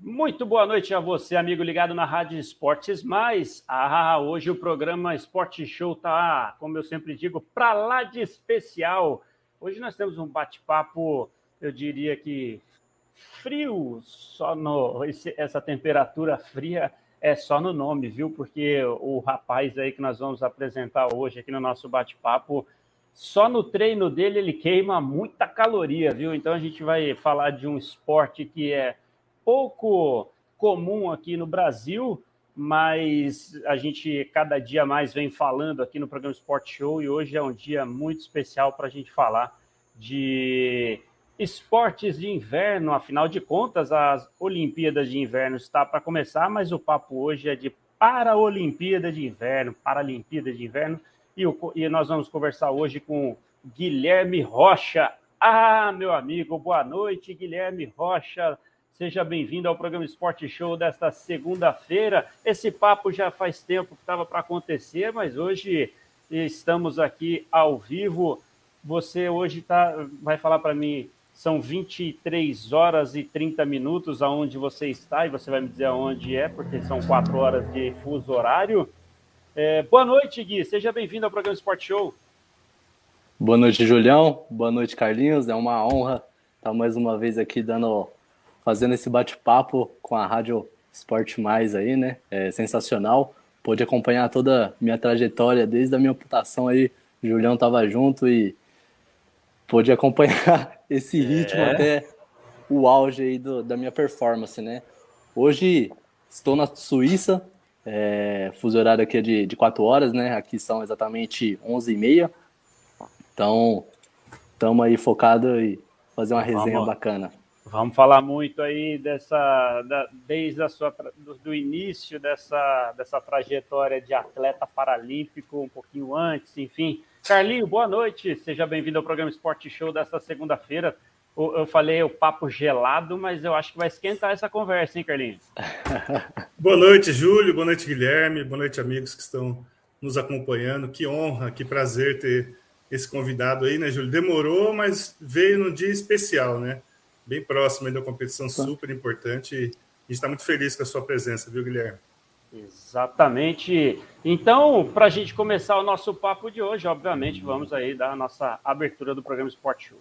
Muito boa noite a você, amigo ligado na Rádio Esportes Mais. Ah, hoje o programa Esporte Show tá, como eu sempre digo, para lá de especial. Hoje nós temos um bate-papo, eu diria que frio, só no esse, essa temperatura fria é só no nome, viu? Porque o rapaz aí que nós vamos apresentar hoje aqui no nosso bate-papo, só no treino dele ele queima muita caloria, viu? Então a gente vai falar de um esporte que é pouco comum aqui no Brasil, mas a gente cada dia mais vem falando aqui no programa Sport Show e hoje é um dia muito especial para a gente falar de esportes de inverno. Afinal de contas, as Olimpíadas de Inverno está para começar, mas o papo hoje é de Paraolimpíada de Inverno, Paralimpíada de Inverno, e, o, e nós vamos conversar hoje com Guilherme Rocha. Ah, meu amigo, boa noite, Guilherme Rocha Seja bem-vindo ao programa Esporte Show desta segunda-feira. Esse papo já faz tempo que estava para acontecer, mas hoje estamos aqui ao vivo. Você hoje tá, vai falar para mim, são 23 horas e 30 minutos aonde você está, e você vai me dizer aonde é, porque são quatro horas de fuso horário. É, boa noite, Gui. Seja bem-vindo ao programa Esporte Show. Boa noite, Julião. Boa noite, Carlinhos. É uma honra estar mais uma vez aqui dando fazendo esse bate-papo com a Rádio Esporte Mais aí, né? É sensacional. Pude acompanhar toda a minha trajetória desde a minha amputação aí. O Julião tava junto e pude acompanhar esse ritmo é. até o auge aí do, da minha performance, né? Hoje estou na Suíça, é, fuso horário aqui é de, de 4 horas, né? Aqui são exatamente 11 e meia. Então, estamos aí focados em fazer uma resenha Vamos. bacana. Vamos falar muito aí dessa, da, desde a sua, do, do, início dessa, dessa trajetória de atleta paralímpico, um pouquinho antes, enfim. Carlinho, boa noite, seja bem-vindo ao programa Esporte Show desta segunda-feira. Eu falei o papo gelado, mas eu acho que vai esquentar essa conversa, hein, Carlinho? boa noite, Júlio, boa noite, Guilherme, boa noite, amigos que estão nos acompanhando. Que honra, que prazer ter esse convidado aí, né, Júlio? Demorou, mas veio num dia especial, né? Bem próximo da competição tá. super importante. E a gente está muito feliz com a sua presença, viu, Guilherme? Exatamente. Então, para a gente começar o nosso papo de hoje, obviamente, vamos aí dar a nossa abertura do programa Sport Show.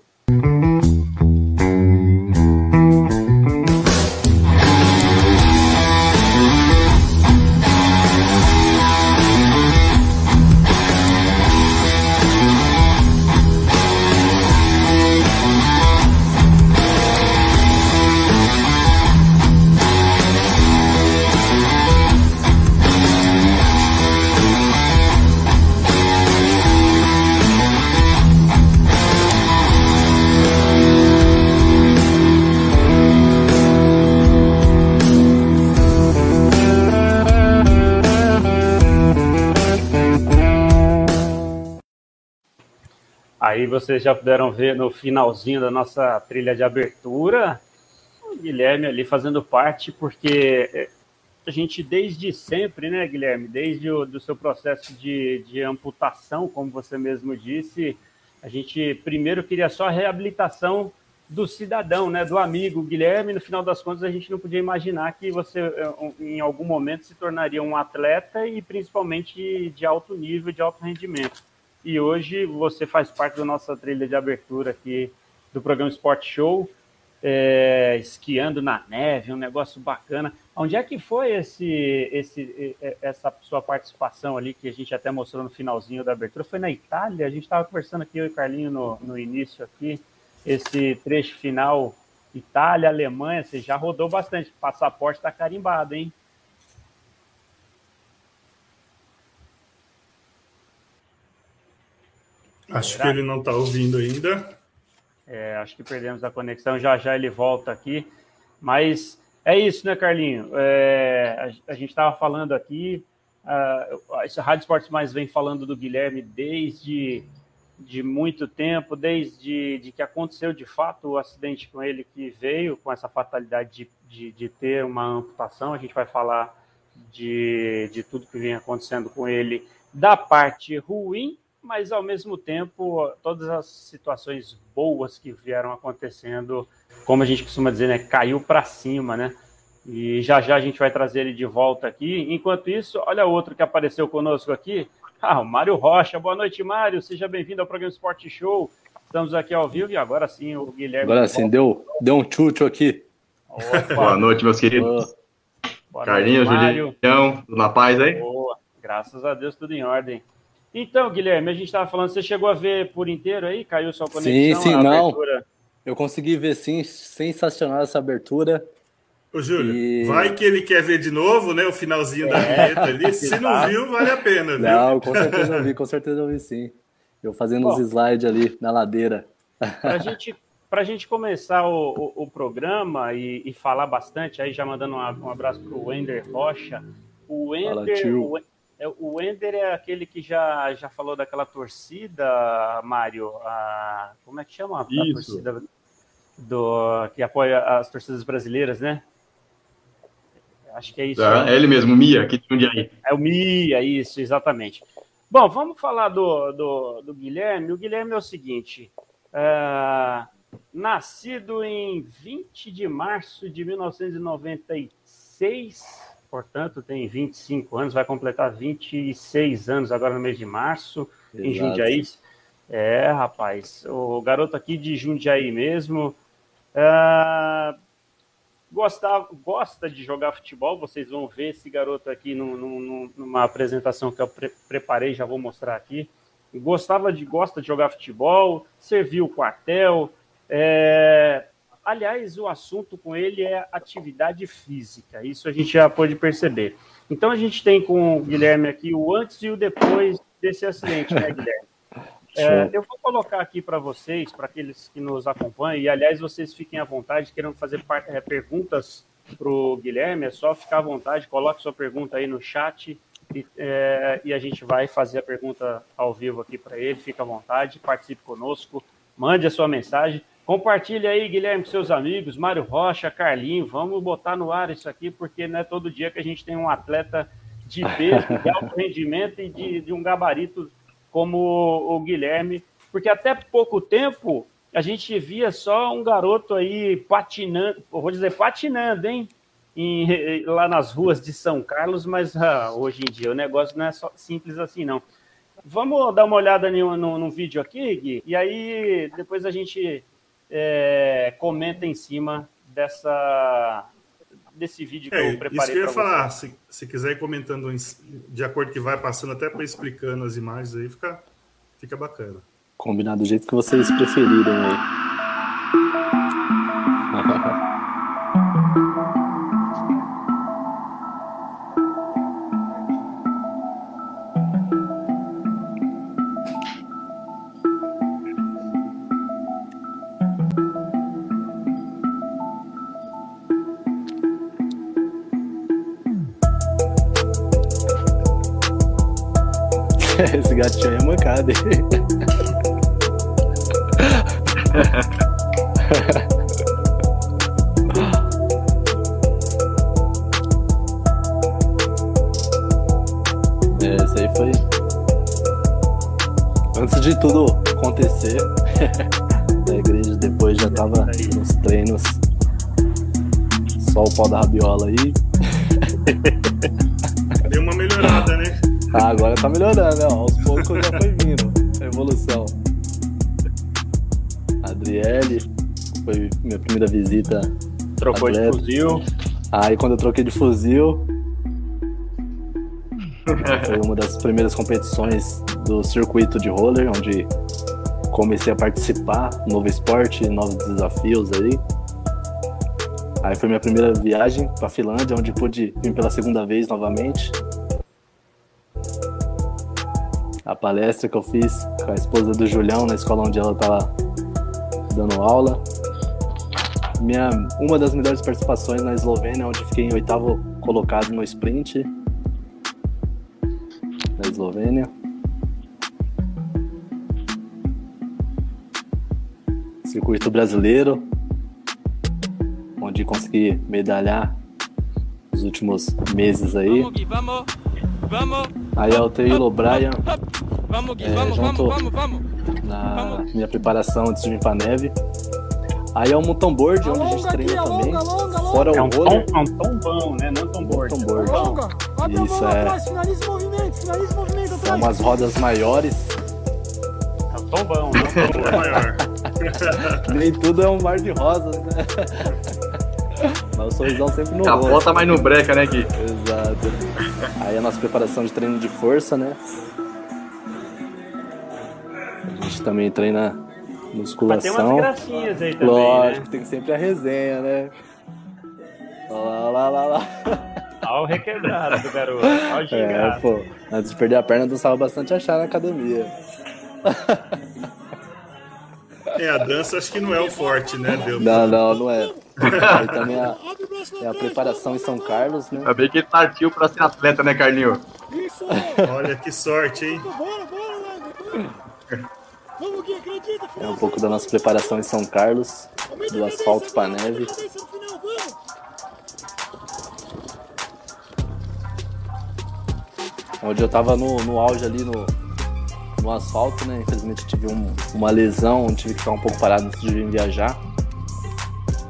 Aí vocês já puderam ver no finalzinho da nossa trilha de abertura, o Guilherme ali fazendo parte, porque é, a gente desde sempre, né, Guilherme, desde o do seu processo de, de amputação, como você mesmo disse, a gente primeiro queria só a reabilitação do cidadão, né, do amigo Guilherme. No final das contas, a gente não podia imaginar que você, é, em algum momento, se tornaria um atleta e principalmente de alto nível, de alto rendimento e hoje você faz parte da nossa trilha de abertura aqui do programa Sport Show, é, esquiando na neve, um negócio bacana. Onde é que foi esse, esse, essa sua participação ali, que a gente até mostrou no finalzinho da abertura? Foi na Itália? A gente estava conversando aqui, eu e o Carlinho, no, no início aqui, esse trecho final, Itália, Alemanha, você já rodou bastante, passaporte está carimbado, hein? Acho Será? que ele não está ouvindo ainda. É, acho que perdemos a conexão. Já já ele volta aqui. Mas é isso, né, Carlinho? É, a, a, gente estava falando aqui. A, a Rádio Esportes Mais vem falando do Guilherme desde de muito tempo, desde de que aconteceu de fato o acidente com ele, que veio com essa fatalidade de, de, de ter uma amputação. A gente vai falar de, de tudo que vem acontecendo com ele da parte ruim mas ao mesmo tempo todas as situações boas que vieram acontecendo, como a gente costuma dizer, né, caiu para cima, né? E já já a gente vai trazer ele de volta aqui. Enquanto isso, olha outro que apareceu conosco aqui. Ah, o Mário Rocha. Boa noite, Mário. Seja bem-vindo ao programa Esporte Show. Estamos aqui ao vivo e agora sim o Guilherme. Agora sim, deu, deu um tchutchu aqui. Opa. Boa noite, meus queridos. Boa Carlinhos, Julião, tudo na paz aí? Boa, graças a Deus, tudo em ordem. Então, Guilherme, a gente estava falando, você chegou a ver por inteiro aí? Caiu sua conexão? Sim, sim, não. Eu consegui ver sim, sensacional essa abertura. Ô, Júlio, e... vai que ele quer ver de novo, né? O finalzinho é. da vinheta ali. Se não viu, vale a pena, viu? Não, com certeza eu vi, com certeza eu vi sim. Eu fazendo Bom, os slides ali na ladeira. Para gente, a gente começar o, o, o programa e, e, falar bastante, aí já mandando um, um abraço para o Wender Rocha. O Wender, Fala, o, é, o Wender é aquele que já, já falou daquela torcida, Mário. A, como é que chama a, a torcida do, que apoia as torcidas brasileiras, né? Acho que é isso. É, é ele mesmo, Mia, aqui de Jundiaí. É o Mia, isso, exatamente. Bom, vamos falar do, do, do Guilherme. O Guilherme é o seguinte: é, nascido em 20 de março de 1996, portanto, tem 25 anos, vai completar 26 anos agora no mês de março, Exato. em Jundiaí. É, rapaz, o garoto aqui de Jundiaí mesmo. É, gostava, gosta de jogar futebol. Vocês vão ver esse garoto aqui numa apresentação que eu pre preparei, já vou mostrar aqui. Gostava de gosta de jogar futebol, serviu o quartel. É... Aliás, o assunto com ele é atividade física. Isso a gente já pôde perceber. Então a gente tem com o Guilherme aqui o antes e o depois desse acidente, né, Guilherme? É, eu vou colocar aqui para vocês, para aqueles que nos acompanham, e aliás, vocês fiquem à vontade, querendo fazer é, perguntas para o Guilherme, é só ficar à vontade, coloque sua pergunta aí no chat e, é, e a gente vai fazer a pergunta ao vivo aqui para ele. Fique à vontade, participe conosco, mande a sua mensagem. Compartilhe aí, Guilherme, com seus amigos, Mário Rocha, Carlinho, vamos botar no ar isso aqui, porque não é todo dia que a gente tem um atleta de peso, de alto rendimento e de, de um gabarito como o Guilherme, porque até pouco tempo a gente via só um garoto aí patinando, vou dizer patinando, hein? Em, lá nas ruas de São Carlos, mas ah, hoje em dia o negócio não é só simples assim, não. Vamos dar uma olhada no vídeo aqui, Gui, e aí depois a gente é, comenta em cima dessa, desse vídeo que é, eu preparei. Isso que eu ia falar, se, se quiser ir comentando de acordo que vai passando, até para explicando as imagens aí, fica, fica bacana. Combinado do jeito que vocês preferirem aí. Esse gatinho é mancada. é, esse aí foi. Antes de tudo acontecer, a igreja depois já tava nos treinos. Só o pau da rabiola aí. Deu uma melhorada, né? Ah, agora tá melhorando, né? Aos poucos já foi vindo a evolução. Adriele, foi minha primeira visita. Trocou de fuzil. Aí quando eu troquei de fuzil, foi uma das primeiras competições do circuito de roller, onde comecei a participar, novo esporte, novos desafios aí. Aí foi minha primeira viagem para Finlândia, onde pude vir pela segunda vez novamente. A palestra que eu fiz com a esposa do Julião na escola onde ela estava dando aula. Minha, uma das melhores participações na Eslovênia, onde fiquei em oitavo colocado no sprint na Eslovênia. Circuito brasileiro, onde consegui medalhar nos últimos meses aí. Vamos, vamos, vamos. Aí é o Taylor Bryan Vamos, Gui, é, vamos, vamos, vamos, vamos. Na minha preparação antes de vir para neve. Aí é um mountain board, onde a gente treina aqui, também. Alonga, alonga, alonga. Fora é um o roller. Tom, é um tombão, né? Não tomboard. Tomboard. Alonga. Isso é. Atrás, finaliza o movimento, finaliza o movimento atrás. São umas rodas maiores. É um tombão, não um tombão maior. Nem tudo é um mar de rosas, né? Mas o sorrisão sempre no rosto. Capota mais no breca, né, Gui? Exato. Aí a nossa preparação de treino de força, né? A gente também treina musculação. Mas tem umas gracinhas aí também, Lógico, né? tem sempre a resenha, né? Lá, lá, lá, lá. Olha o requebrado do garoto. Olha o gingado. É, pô, antes de perder a perna, dançava bastante achar na academia. É, a dança acho que não é o forte, né? Deu não, não, não é. Aí também a, é a preparação em São Carlos, né? Ainda bem que ele partiu para ser atleta, né, Carlinho? Olha que sorte, hein? É um pouco da nossa preparação em São Carlos, do asfalto para neve. Onde eu tava no, no auge ali no, no asfalto, né? Infelizmente tive um, uma lesão, tive que ficar um pouco parado antes de vir viajar.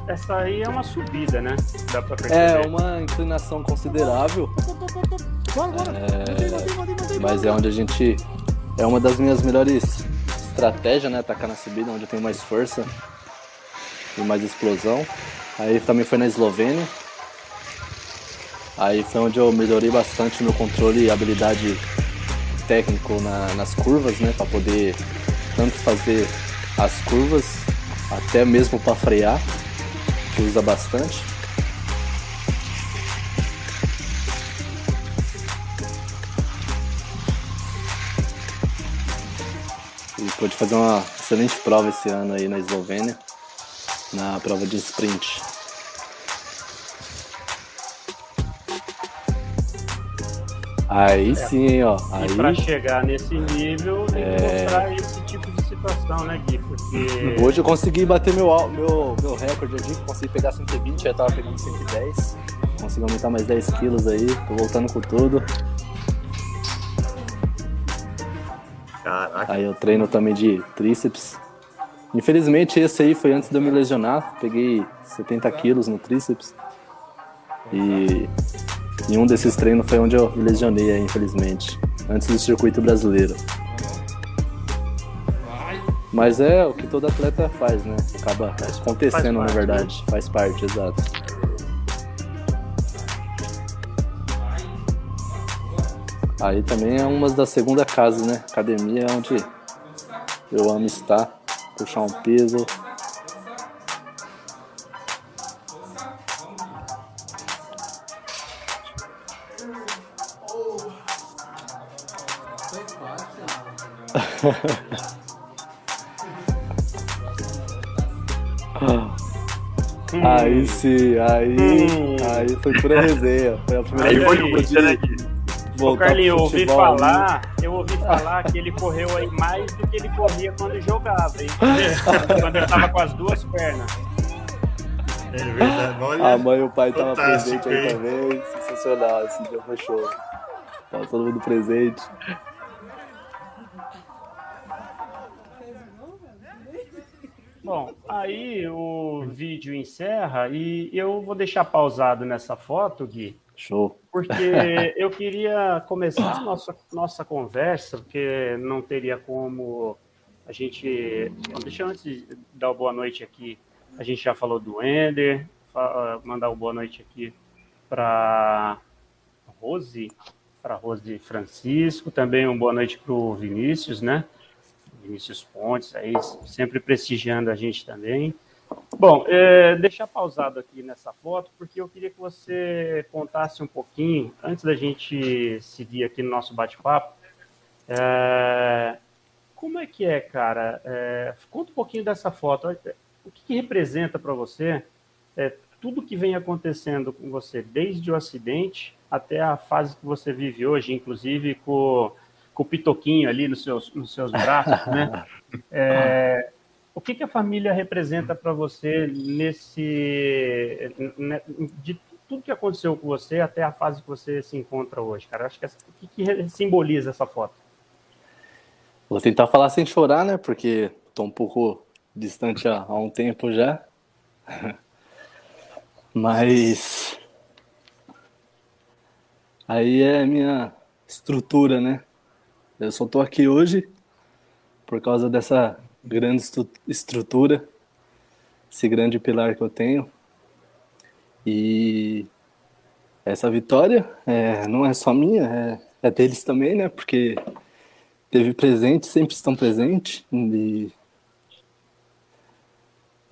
Essa aí é uma subida, né? Dá pra perceber. É uma inclinação considerável. É, mas é onde a gente. É uma das minhas melhores estratégias, né? Atacar na subida, onde eu tenho mais força e mais explosão. Aí também foi na Eslovênia. Aí foi onde eu melhorei bastante meu controle e habilidade técnico na, nas curvas, né, para poder tanto fazer as curvas até mesmo para frear, que usa bastante. E pode fazer uma excelente prova esse ano aí na Eslovênia, na prova de sprint. Aí é. sim, ó. Aí... E para chegar nesse nível, tem que é... mostrar esse tipo de situação, né, Gui? Porque... Hoje eu consegui bater meu, meu, meu recorde aqui, consegui pegar 120, já tava pegando 110. Consegui aumentar mais 10 quilos aí, tô voltando com tudo. Caraca. Aí eu treino também de tríceps. Infelizmente esse aí foi antes de eu me lesionar, peguei 70 quilos no tríceps. E e um desses treinos foi onde eu me lesionei, infelizmente, antes do circuito brasileiro. Mas é o que todo atleta faz, né? Acaba acontecendo, na verdade. Né? Faz parte, exato. Aí também é uma das segunda casas, né? Academia é onde eu amo estar, puxar um peso, aí sim, aí, hum. aí foi pura resenha. Foi a primeira aí vez que eu pude Ô, Carlinho, eu ouvi falar, eu ouvi falar que ele correu aí mais do que ele corria quando jogava, hein? quando ele tava com as duas pernas. É verdade, olha. A mãe e o pai estavam presentes aí também. Sensacional, esse dia foi show. Tava todo mundo presente. Bom, aí o vídeo encerra e eu vou deixar pausado nessa foto, Gui. Show. Porque eu queria começar a nossa, nossa conversa, porque não teria como a gente. Bom, deixa eu antes dar boa noite aqui. A gente já falou do Ender, mandar uma boa noite aqui para Rose, para Rose Francisco, também uma boa noite para o Vinícius, né? Vinícius Pontes, aí sempre prestigiando a gente também. Bom, é, deixar pausado aqui nessa foto, porque eu queria que você contasse um pouquinho, antes da gente seguir aqui no nosso bate-papo, é, como é que é, cara? É, conta um pouquinho dessa foto. O que, que representa para você é, tudo que vem acontecendo com você, desde o acidente até a fase que você vive hoje, inclusive com com o pitoquinho ali nos seus, nos seus braços, né? É, o que, que a família representa para você nesse né, de tudo que aconteceu com você até a fase que você se encontra hoje, cara? Acho que essa, o que, que simboliza essa foto? Vou tentar falar sem chorar, né? Porque tô um pouco distante há, há um tempo já. Mas aí é a minha estrutura, né? Eu só tô aqui hoje por causa dessa grande estrutura, esse grande pilar que eu tenho. E essa vitória é, não é só minha, é, é deles também, né? Porque teve presente, sempre estão presentes e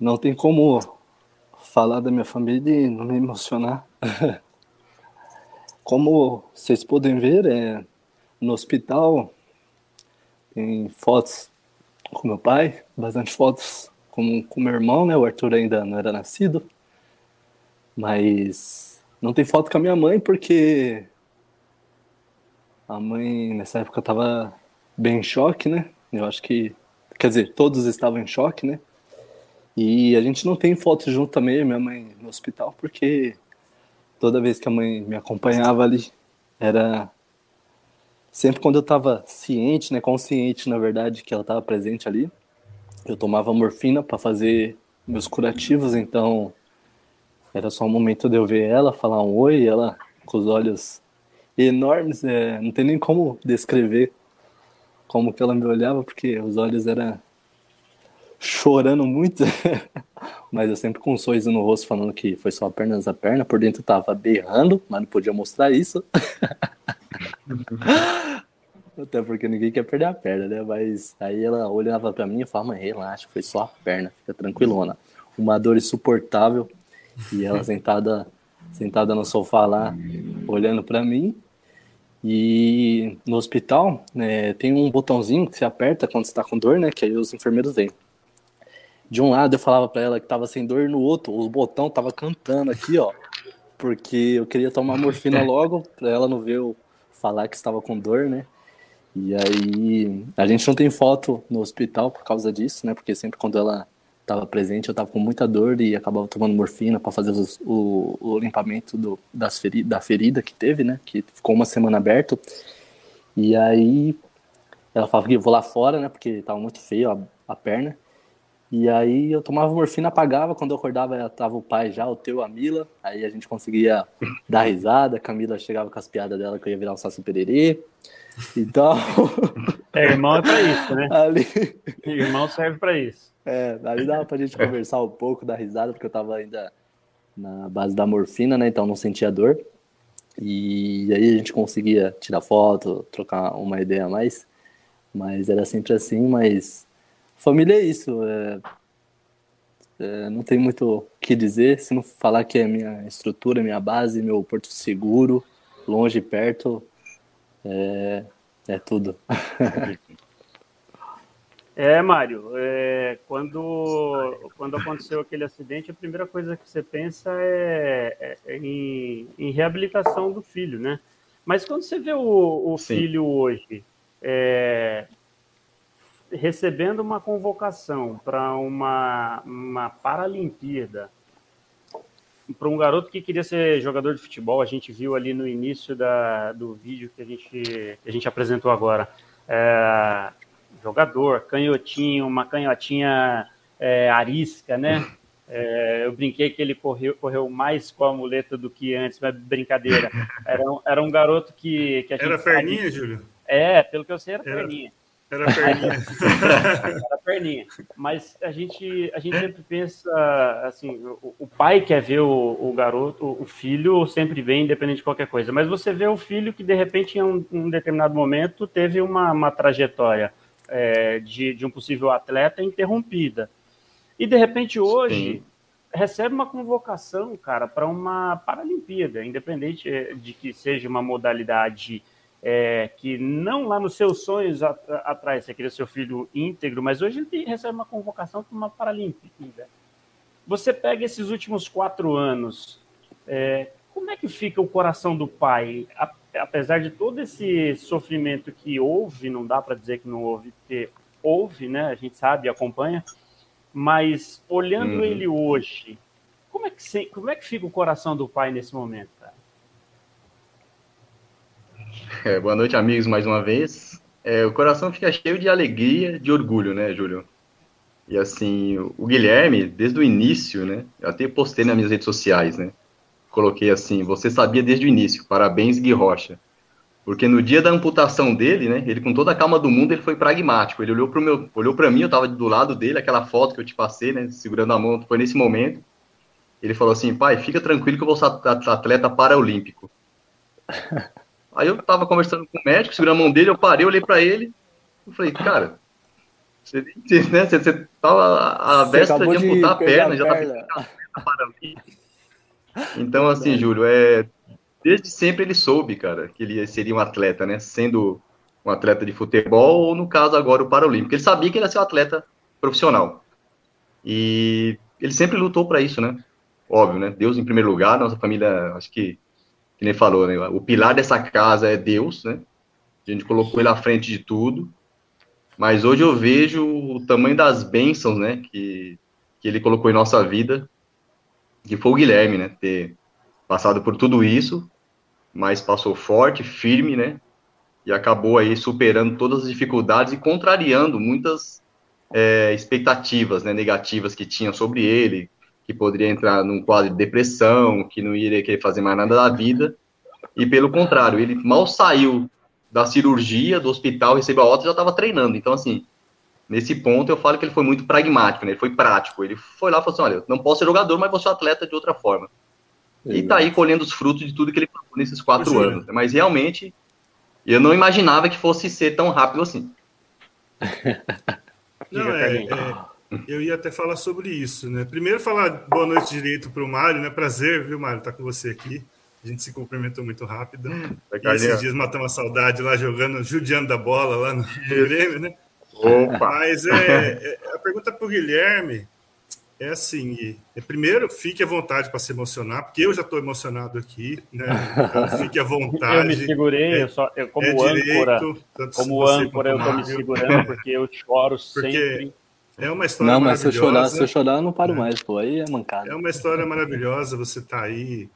não tem como falar da minha família e não me emocionar. como vocês podem ver, é, no hospital tem fotos com meu pai, bastante fotos com, com meu irmão, né? O Arthur ainda não era nascido. Mas não tem foto com a minha mãe porque a mãe nessa época estava bem em choque, né? Eu acho que. Quer dizer, todos estavam em choque, né? E a gente não tem foto junto também, minha mãe no hospital, porque toda vez que a mãe me acompanhava ali, era sempre quando eu estava ciente, né, consciente, na verdade, que ela estava presente ali, eu tomava morfina para fazer meus curativos, então era só um momento de eu ver ela, falar um oi, ela com os olhos enormes, é, não tem nem como descrever como que ela me olhava, porque os olhos eram chorando muito, mas eu sempre com um sorriso no rosto falando que foi só apenas a perna, por dentro tava berrando, mas não podia mostrar isso. Até porque ninguém quer perder a perna, né? Mas aí ela olhava para mim e falava, mãe, relaxa, foi só a perna, fica tranquilona. Uma dor insuportável, e ela sentada, sentada no sofá lá, olhando para mim. E no hospital né, tem um botãozinho que você aperta quando está com dor, né? Que aí os enfermeiros vêm. De um lado eu falava para ela que tava sem dor, no outro o botão tava cantando aqui, ó. Porque eu queria tomar morfina logo, para ela não ver eu falar que estava com dor, né? E aí a gente não tem foto no hospital por causa disso, né? Porque sempre quando ela estava presente, eu estava com muita dor e acabava tomando morfina para fazer os, o, o, limpamento do, das feri da ferida que teve, né? Que ficou uma semana aberto. E aí ela falava que eu vou lá fora, né? Porque estava muito feio a, a, perna. E aí eu tomava morfina, apagava. Quando eu acordava, tava o pai já, o teu, a Mila. Aí a gente conseguia dar risada. A Camila chegava com as piadas dela que eu ia virar um saço pererê. Então. É, irmão é pra isso, né? Ali... Irmão serve pra isso. É, ali dava pra gente conversar um pouco, dar risada, porque eu tava ainda na base da morfina, né? Então não sentia dor. E aí a gente conseguia tirar foto, trocar uma ideia a mais. Mas era sempre assim, mas família é isso. É... É, não tem muito o que dizer, se não falar que é minha estrutura, minha base, meu porto seguro, longe e perto, é, é tudo. É, Mário, é, quando, quando aconteceu aquele acidente, a primeira coisa que você pensa é, é, é em, em, reabilitação do filho, né? Mas quando você vê o, o filho hoje é, recebendo uma convocação para uma, uma Paralimpíada, para um garoto que queria ser jogador de futebol, a gente viu ali no início da, do vídeo que a gente, que a gente apresentou agora. É, jogador, canhotinho, uma canhotinha é, arisca, né? É, eu brinquei que ele correu, correu mais com a muleta do que antes, mas brincadeira. Era um, era um garoto que, que a gente. Era perninha, sabe... Júlio? É, pelo que eu sei, era, era perninha. Era perninha. era perninha. Mas a gente, a gente sempre pensa assim: o, o pai quer ver o, o, garoto, o filho sempre vem, independente de qualquer coisa. Mas você vê o filho que, de repente, em um, um determinado momento, teve uma, uma trajetória é, de, de um possível atleta interrompida. E de repente hoje Sim. recebe uma convocação, cara, para uma Paralimpíada, independente é, de que seja uma modalidade é, que não lá nos seus sonhos atrás você queria seu filho íntegro, mas hoje ele recebe uma convocação para uma Paralimpíada. Você pega esses últimos quatro anos, é, como é que fica o coração do pai? apesar de todo esse sofrimento que houve, não dá para dizer que não houve, porque houve, né? A gente sabe, acompanha, mas olhando uhum. ele hoje, como é, que, como é que fica o coração do pai nesse momento, cara? É, boa noite, amigos, mais uma vez. É, o coração fica cheio de alegria, de orgulho, né, Júlio? E assim, o Guilherme, desde o início, né? Eu até postei nas minhas redes sociais, né? Coloquei assim, você sabia desde o início, parabéns Gui Rocha. Porque no dia da amputação dele, né, ele com toda a calma do mundo, ele foi pragmático. Ele olhou para meu, olhou para mim, eu estava do lado dele, aquela foto que eu te passei, né, segurando a mão, foi nesse momento. Ele falou assim: "Pai, fica tranquilo que eu vou ser atleta paraolímpico". Aí eu estava conversando com o médico, segurando a mão dele, eu parei, olhei para ele, eu falei: "Cara, você, né, você, você tava a véspera de amputar a perna, já tá pensando paraolímpico". Então, assim, Júlio, é desde sempre ele soube, cara, que ele seria um atleta, né? Sendo um atleta de futebol ou, no caso, agora o Paralímpico. Ele sabia que ele ia ser um atleta profissional. E ele sempre lutou para isso, né? Óbvio, né? Deus em primeiro lugar, nossa família, acho que, que nem falou, né? O pilar dessa casa é Deus, né? A gente colocou ele à frente de tudo. Mas hoje eu vejo o tamanho das bênçãos, né? Que, que ele colocou em nossa vida, que foi o Guilherme, né? Ter passado por tudo isso mas passou forte, firme, né? E acabou aí superando todas as dificuldades e contrariando muitas é, expectativas né, negativas que tinham sobre ele, que poderia entrar num quadro de depressão, que não iria querer fazer mais nada da vida. E pelo contrário, ele mal saiu da cirurgia, do hospital, recebeu a alta já estava treinando. Então, assim, nesse ponto eu falo que ele foi muito pragmático, né? ele foi prático. Ele foi lá e falou assim: olha, não posso ser jogador, mas vou ser atleta de outra forma. E está aí colhendo os frutos de tudo que ele falou nesses quatro Sim. anos. Mas realmente, eu não imaginava que fosse ser tão rápido assim. Não, é, é, eu ia até falar sobre isso, né? Primeiro falar boa noite direito para o Mário, né? Prazer, viu, Mário, estar tá com você aqui. A gente se cumprimentou muito rápido. E esses dias matamos a saudade lá jogando, judiando da bola lá no Grêmio, né? Opa. Mas é, é a pergunta para o Guilherme é assim, é, primeiro fique à vontade para se emocionar, porque eu já estou emocionado aqui, né? Então, fique à vontade. eu me segurei, é, eu só, eu, como é âncora, direito, como âncora eu estou me segurando porque eu choro porque sempre. É uma história não, mas se eu chorar, se eu chorar, eu não paro é. mais, pô, aí é mancada. É uma história maravilhosa, você está aí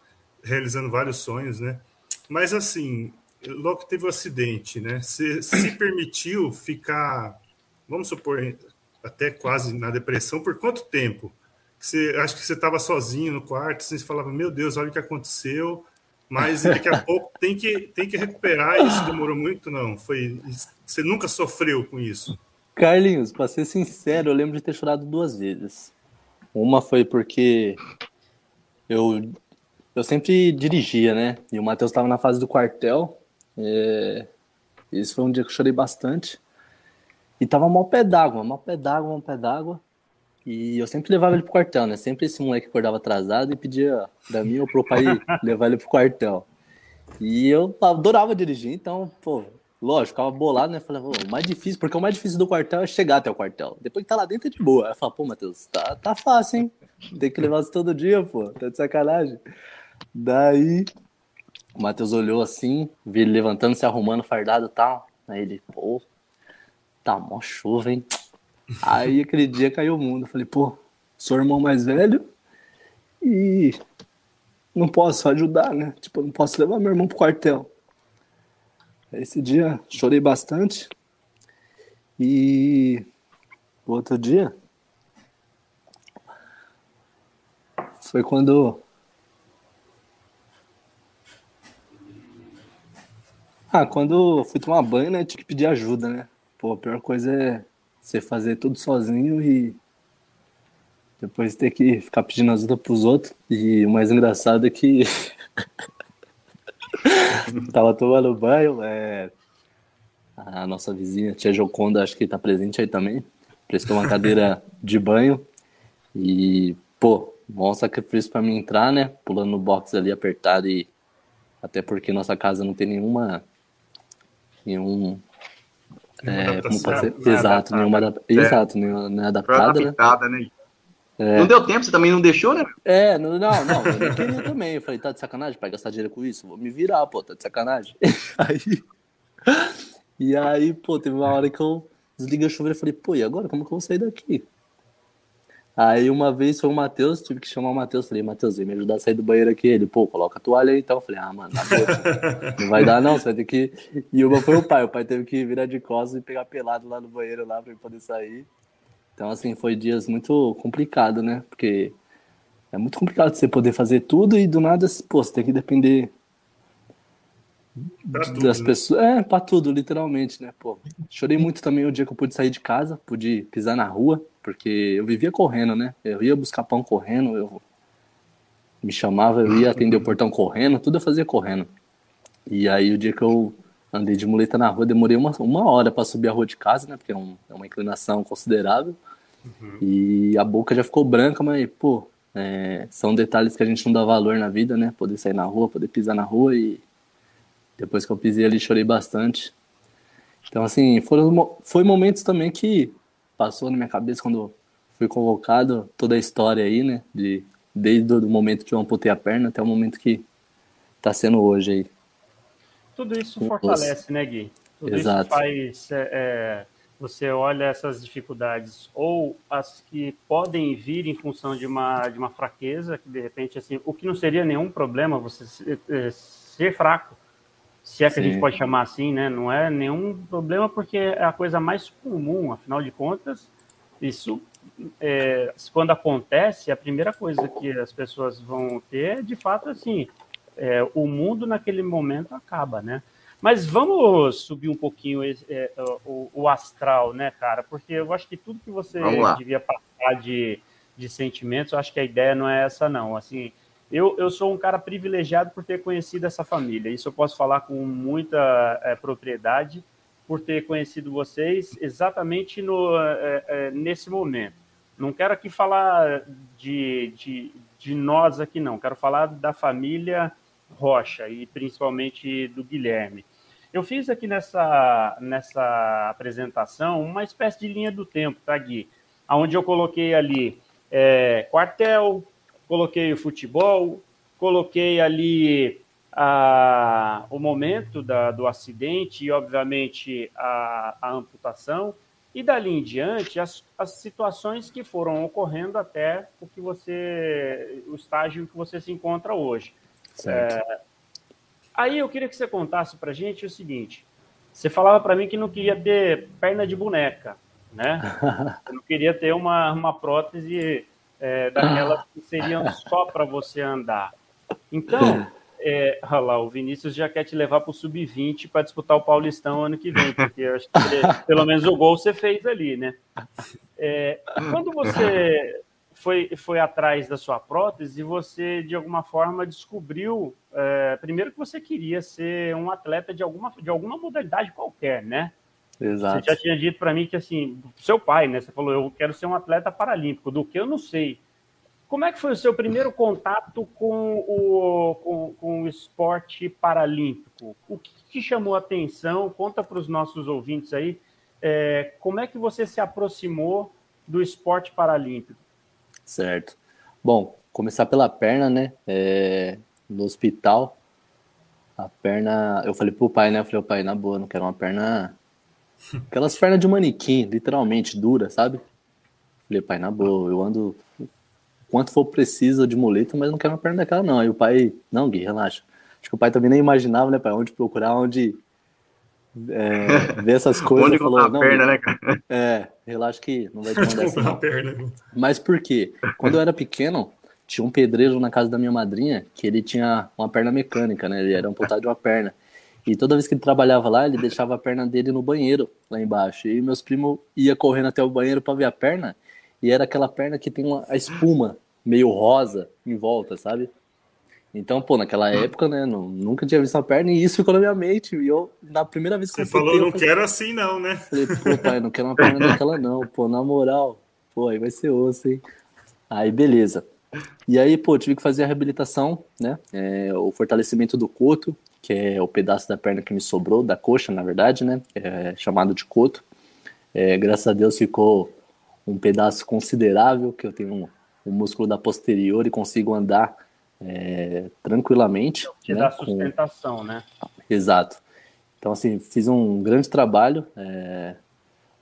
realizando vários sonhos, né? Mas assim, logo teve o um acidente, né? Você se permitiu ficar, vamos supor, até quase na depressão, por quanto tempo? Você, acho que você estava sozinho no quarto, você falava, meu Deus, olha o que aconteceu, mas daqui a pouco tem que, tem que recuperar, isso demorou muito, não? Foi, você nunca sofreu com isso? Carlinhos, para ser sincero, eu lembro de ter chorado duas vezes. Uma foi porque eu, eu sempre dirigia, né? E o Matheus estava na fase do quartel. É... Esse foi um dia que eu chorei bastante. E tava mal pé d'água, mal pé d'água, mal pé d'água. E eu sempre levava ele pro quartel, né? Sempre esse moleque acordava atrasado e pedia pra mim ou pro pai levar ele pro quartel. E eu adorava dirigir, então, pô, lógico, ficava bolado, né? Falei, o mais difícil, porque o mais difícil do quartel é chegar até o quartel. Depois que tá lá dentro é de boa. Aí eu falo, pô, Matheus, tá, tá fácil, hein? Tem que levar isso todo dia, pô, tá de sacanagem. Daí, o Matheus olhou assim, vi ele levantando, se arrumando, fardado e tal. Aí ele, pô, tá mó chuva, hein? Aí aquele dia caiu o mundo. Eu falei, pô, sou irmão mais velho e não posso ajudar, né? Tipo, não posso levar meu irmão pro quartel. Esse dia chorei bastante. E o outro dia foi quando Ah, quando fui tomar banho, né, tive que pedir ajuda, né? Pô, a pior coisa é você fazer tudo sozinho e depois ter que ficar pedindo ajuda pros outros. E o mais engraçado é que tava tomando banho, é... a nossa vizinha, tia Joconda, acho que tá presente aí também, prestou uma cadeira de banho e, pô, bom sacrifício para mim entrar, né? Pulando no box ali apertado e até porque nossa casa não tem nenhuma nenhum é, como pode ser? É exato, nenhuma, é. exato, nenhuma adaptada, adaptada, né? né? É. Não deu tempo, você também não deixou, né? É, não, não, não eu queria também. Eu falei, tá de sacanagem para gastar dinheiro com isso? Vou me virar, pô, tá de sacanagem. aí, e aí, pô, teve uma hora que eu desliguei o chuveiro e falei, pô, e agora? Como que eu vou sair daqui? Aí uma vez foi o Matheus, tive que chamar o Matheus. Falei, Matheus, vem me ajudar a sair do banheiro aqui. Ele, pô, coloca a toalha aí então. Eu falei, ah, mano, não vai dar não, você vai ter que. E uma foi o pai, o pai teve que virar de costas e pegar pelado lá no banheiro lá pra ele poder sair. Então, assim, foi dias muito complicado, né? Porque é muito complicado você poder fazer tudo e do nada, pô, você tem que depender Pra tudo, das né? pessoas. É, pra tudo, literalmente, né? Pô, chorei muito também o dia que eu pude sair de casa, pude pisar na rua, porque eu vivia correndo, né? Eu ia buscar pão correndo, eu me chamava, eu ia atender o portão correndo, tudo eu fazia correndo. E aí o dia que eu andei de muleta na rua, demorei uma, uma hora para subir a rua de casa, né? Porque é, um- é uma inclinação considerável. E a boca já ficou branca, mas, pô, é, são detalhes que a gente não dá valor na vida, né? Poder sair na rua, poder pisar na rua e depois que eu pisei ali chorei bastante. Então, assim, foram, foi momentos também que passou na minha cabeça quando fui convocado, toda a história aí, né? De, desde o momento que eu amputei a perna até o momento que tá sendo hoje aí. Tudo isso Nossa. fortalece, né, Gui? Tudo Exato. isso faz. é, é, você olha essas dificuldades, ou as que podem vir em função de uma, de uma fraqueza, que de repente, assim, o que não seria nenhum problema você ser, é, ser fraco, se é que a gente Sim. pode chamar assim, né? Não é nenhum problema, porque é a coisa mais comum, afinal de contas, isso. é, quando acontece, a primeira coisa que as pessoas vão ter é, de fato, assim, é, o mundo naquele momento acaba, né? Mas vamos subir um pouquinho é, o, o astral, né, cara? Porque eu acho que tudo que você devia passar de, de sentimentos, eu acho que a ideia não é essa, não. Assim, eu, eu sou um cara privilegiado por ter conhecido essa família. Isso eu posso falar com muita é, propriedade por ter conhecido vocês exatamente no, é, é, nesse momento. Não quero aqui falar de, de, de nós aqui, não. Quero falar da família Rocha e principalmente do Guilherme. Eu fiz aqui nessa, nessa apresentação uma espécie de linha do tempo, tá, Gui? Onde eu coloquei ali é, quartel, coloquei o futebol, coloquei ali a, o momento da, do acidente e, obviamente, a, a amputação, e dali em diante as, as situações que foram ocorrendo até o que você, o estágio que você se encontra hoje. Certo. Aí eu queria que você contasse pra gente o seguinte: você falava para mim que não queria ter perna de boneca, né? Você não queria ter uma, uma prótese é, daquelas que seriam só para você andar. Então, é, olha lá, o Vinícius já quer te levar para o sub-20 para disputar o Paulistão ano que vem, porque eu acho que ele- pelo menos o gol você fez ali, né? É, quando você foi, foi atrás da sua prótese, você de alguma forma descobriu, é, primeiro que você queria ser um atleta de alguma, de alguma modalidade qualquer, né? Exato. Você já tinha dito para mim que assim, seu pai, né? Você falou, eu quero ser um atleta paralímpico, do que eu não sei. Como é que foi o seu primeiro contato com o, com, com o esporte paralímpico? O que te chamou a atenção? Conta para os nossos ouvintes aí, é, como é que você se aproximou do esporte paralímpico? Certo. Bom, começar pela perna, né? É, no hospital, a perna. Eu falei pro pai, né? Eu falei, "Ô, pai, na boa, não quero uma perna. Aquelas pernas de manequim, literalmente, dura, sabe? Falei, pai, na boa, eu ando o quanto for preciso de muleta, mas não quero uma perna daquela, não. Aí o pai, não, Gui, relaxa. Acho que o pai também nem imaginava, né, pai, onde procurar, onde é, ver essas coisas. Onde falou, a não, perna, né, cara? É, relaxa que não vai ter uma dessa, Comprar não. a perna. Mas por quê? Quando eu era pequeno, tinha um pedreiro na casa da minha madrinha que ele tinha uma perna mecânica, né? Ele era amputado de uma perna. E toda vez que ele trabalhava lá, ele deixava a perna dele no banheiro, lá embaixo. E meus primos iam correndo até o banheiro para ver a perna. E era aquela perna que tem uma, a espuma meio rosa em volta, sabe? Então, pô, naquela época, né, não, nunca tinha visto uma perna e isso ficou na minha mente. E eu, na primeira vez que Você eu falou, não falei, quero assim, não, né? Falei, pô, pai, não quero uma perna daquela não, pô, na moral, pô, aí vai ser osso, hein? Aí, beleza. E aí, pô, tive que fazer a reabilitação, né? É, o fortalecimento do coto, que é o pedaço da perna que me sobrou, da coxa, na verdade, né? É, chamado de coto. É, graças a Deus ficou um pedaço considerável, que eu tenho um, um músculo da posterior e consigo andar é, tranquilamente. Te né? dá com- sustentação, né? Exato. Então, assim, fiz um grande trabalho. é,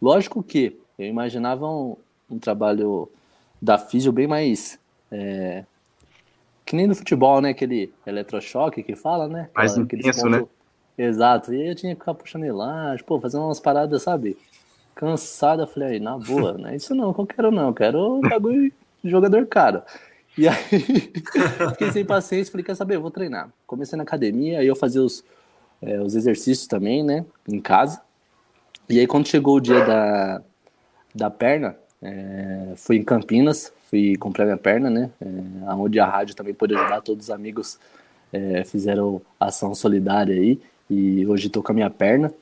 Lógico que eu imaginava um, um trabalho da físio bem mais. é, Que nem no futebol, né? Aquele eletrochoque que fala, né? Mais Aquela- intenso, né? Exato. E aí eu tinha que ficar puxando elástico, pô, fazendo umas paradas, sabe? cansada. Falei, aí, na boa, não é isso não que eu quero não, eu quero bagulho de jogador caro. E aí, fiquei sem paciência, falei, quer saber, eu vou treinar. Comecei na academia, aí eu fazia os, é, os exercícios também, né, em casa. E aí, quando chegou o dia da, da perna, é, fui em Campinas, fui comprar minha perna, né, é, onde a rádio também pôde ajudar, todos os amigos é, fizeram ação solidária aí, e hoje estou com a minha perna.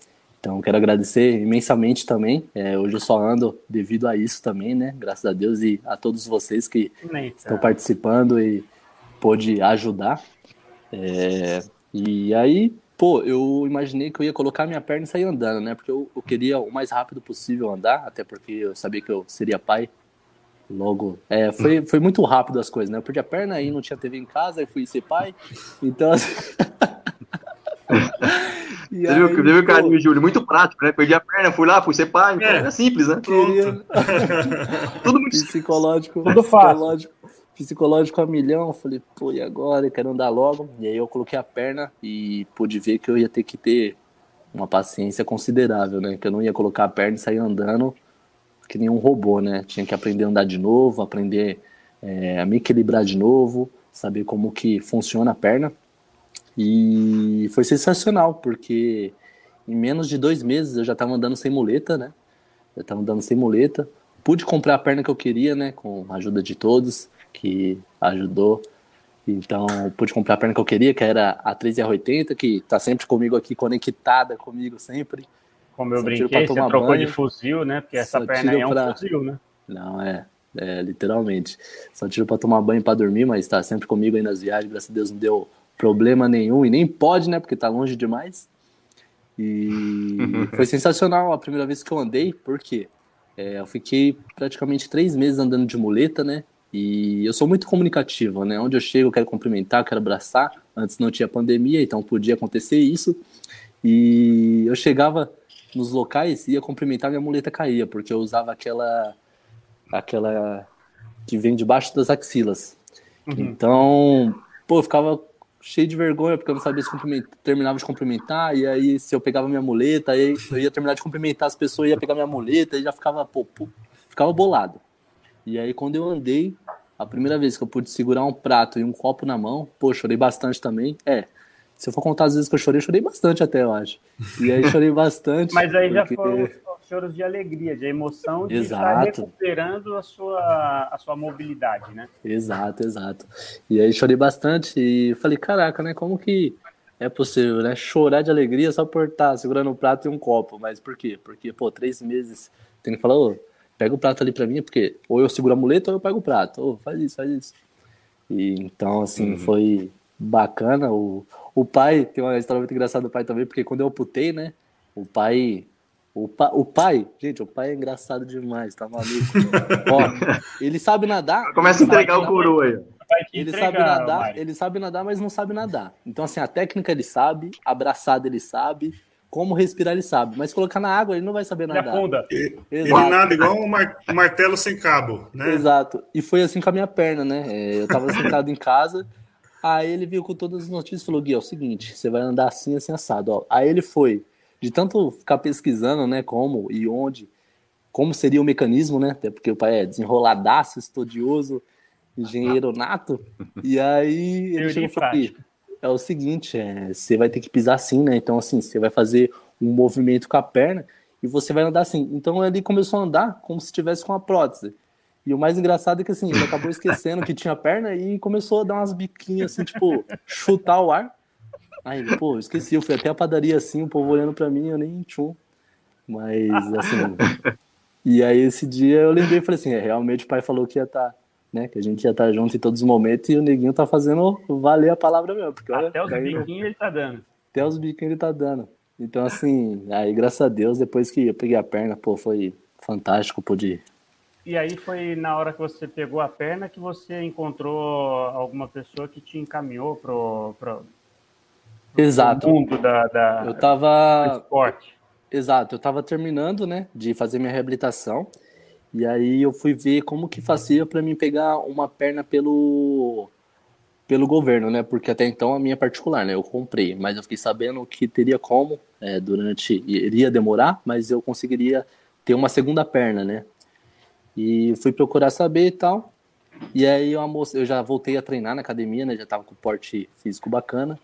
Então, quero agradecer imensamente também. É, hoje eu só ando devido a isso também, né? Graças a Deus e a todos vocês que Eita. estão participando e pôde ajudar. É, e aí, pô, eu imaginei que eu ia colocar minha perna e sair andando, né? Porque eu, eu queria o mais rápido possível andar, até porque eu sabia que eu seria pai logo. É, foi, foi muito rápido as coisas, né? Eu perdi a perna aí, não tinha TV em casa, aí fui ser pai. Então, E você viu, o carinho, Júlio? Muito prático, né? Perdi a perna, fui lá, fui ser pai. É, é simples, né? Queria... Tudo muito psicológico. Tudo psicológico, psicológico a milhão. Falei, pô, e agora? Eu quero andar logo. E aí eu coloquei a perna e pude ver que eu ia ter que ter uma paciência considerável, né? Que eu não ia colocar a perna e sair andando que nem um robô, né? Tinha que aprender a andar de novo, aprender é, a me equilibrar de novo, saber como que funciona a perna. E foi sensacional, porque em menos de dois meses eu já estava andando sem muleta, né? Eu estava andando sem muleta. Pude comprar a perna que eu queria, né? Com a ajuda de todos que ajudou. Então, pude comprar a perna que eu queria, que era a 3R80, que está sempre comigo aqui, conectada comigo sempre. Como eu Só brinquei, você trocou banho, de fuzil, né? Porque essa perna aí é um pra... fuzil, né? Não, é. É, literalmente. Só tiro para tomar banho para dormir, mas está sempre comigo aí nas viagens. Graças a Deus não deu problema nenhum e nem pode, né? Porque tá longe demais. E foi sensacional a primeira vez que eu andei, porque é, eu fiquei praticamente três meses andando de muleta, né? E eu sou muito comunicativo, né? Onde eu chego, eu quero cumprimentar, eu quero abraçar. Antes não tinha pandemia, então podia acontecer isso. E eu chegava nos locais, ia cumprimentar, minha muleta caía, porque eu usava aquela aquela que vem debaixo das axilas. Uhum. Então, pô, eu ficava cheio de vergonha, porque eu não sabia se terminava de cumprimentar, e aí se eu pegava minha muleta, aí eu ia terminar de cumprimentar as pessoas, ia pegar minha muleta, e já ficava, pô, pô, ficava bolado. E aí quando eu andei, a primeira vez que eu pude segurar um prato e um copo na mão, pô, chorei bastante também. É, se eu for contar as vezes que eu chorei, eu chorei bastante até, eu acho. E aí chorei bastante. Mas aí porque... já foram choros de alegria, de emoção de exato. estar recuperando a sua, a sua mobilidade, né? Exato, exato. E aí chorei bastante e falei, caraca, né? Como que é possível, né? Chorar de alegria só por estar segurando um prato e um copo. Mas por quê? Porque, pô, três meses tem que falar, ô, pega o prato ali pra mim, porque ou eu seguro a muleta ou eu pego o prato. Ô, faz isso, faz isso. E então, assim, uhum. foi bacana. O, o pai, tem uma história muito engraçada do pai também, porque quando eu putei, né? O pai o, pa, o pai, gente, o pai é engraçado demais, tá maluco? Ó, ele sabe nadar. Começa a entregar o coroa aí. Ele sabe nadar, ele sabe nadar, mas não sabe nadar. Então, assim, a técnica ele sabe, abraçada ele sabe, como respirar ele sabe, mas colocar na água ele não vai saber nadar. Ele, ele nada igual um martelo sem cabo, né? Exato. E foi assim com a minha perna, né? É, eu tava sentado em casa, aí ele viu com todas as notícias e falou: Gui, é o seguinte, você vai andar assim, assim, assado. Ó. Aí ele foi de tanto ficar pesquisando, né, como e onde, como seria o mecanismo, né, até porque o pai é desenroladaço, estudioso, engenheiro nato, e aí ele chegou aqui, é o seguinte, é, você vai ter que pisar assim, né, então assim, você vai fazer um movimento com a perna e você vai andar assim. Então ele começou a andar como se tivesse com a prótese. E o mais engraçado é que assim, ele acabou esquecendo que tinha perna e começou a dar umas biquinhas assim, tipo, chutar o ar. Aí, pô, esqueci, eu fui até a padaria assim, o povo olhando pra mim, eu nem tchum. Mas, assim. e aí, esse dia eu lembrei e falei assim: é, realmente o pai falou que ia estar, tá, né? Que a gente ia estar tá junto em todos os momentos e o neguinho tá fazendo valer a palavra mesmo. Porque, olha, até os biquinhos ele tá dando. Até os biquinhos ele tá dando. Então, assim, aí, graças a Deus, depois que eu peguei a perna, pô, foi fantástico, pude. E aí foi na hora que você pegou a perna que você encontrou alguma pessoa que te encaminhou pro, pro, Exato. mundo da, da eu tava do esporte. Exato, eu tava terminando, né, de fazer minha reabilitação. E aí eu fui ver como que fazia para mim pegar uma perna pelo pelo governo, né? Porque até então a minha particular, né? Eu comprei, mas eu fiquei sabendo que teria como é, durante iria demorar, mas eu conseguiria ter uma segunda perna, né? E fui procurar saber e tal. E aí eu, eu já voltei a treinar na academia, né? Já tava com porte físico bacana.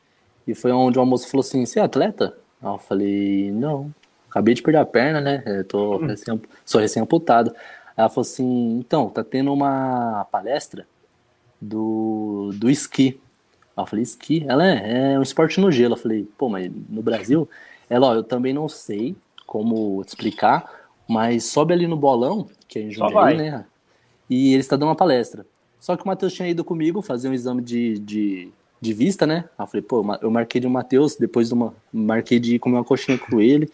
E foi onde uma moça falou assim: Você é atleta? Aí eu falei: Não, acabei de perder a perna, né? Eu tô hum. recém, sou recém-amputado. Ela falou assim: Então, tá tendo uma palestra do, do esqui. Aí eu falei: Esqui? Ela é, é um esporte no gelo. Eu falei: Pô, mas no Brasil? Ela, ó, eu também não sei como te explicar, mas sobe ali no bolão, que é em Jundiaí, né? E ele está dando uma palestra. Só que o Matheus tinha ido comigo fazer um exame de, de, de vista, né? Aí eu falei, pô, eu marquei de Matheus, depois de uma, marquei de comer uma coxinha com ele.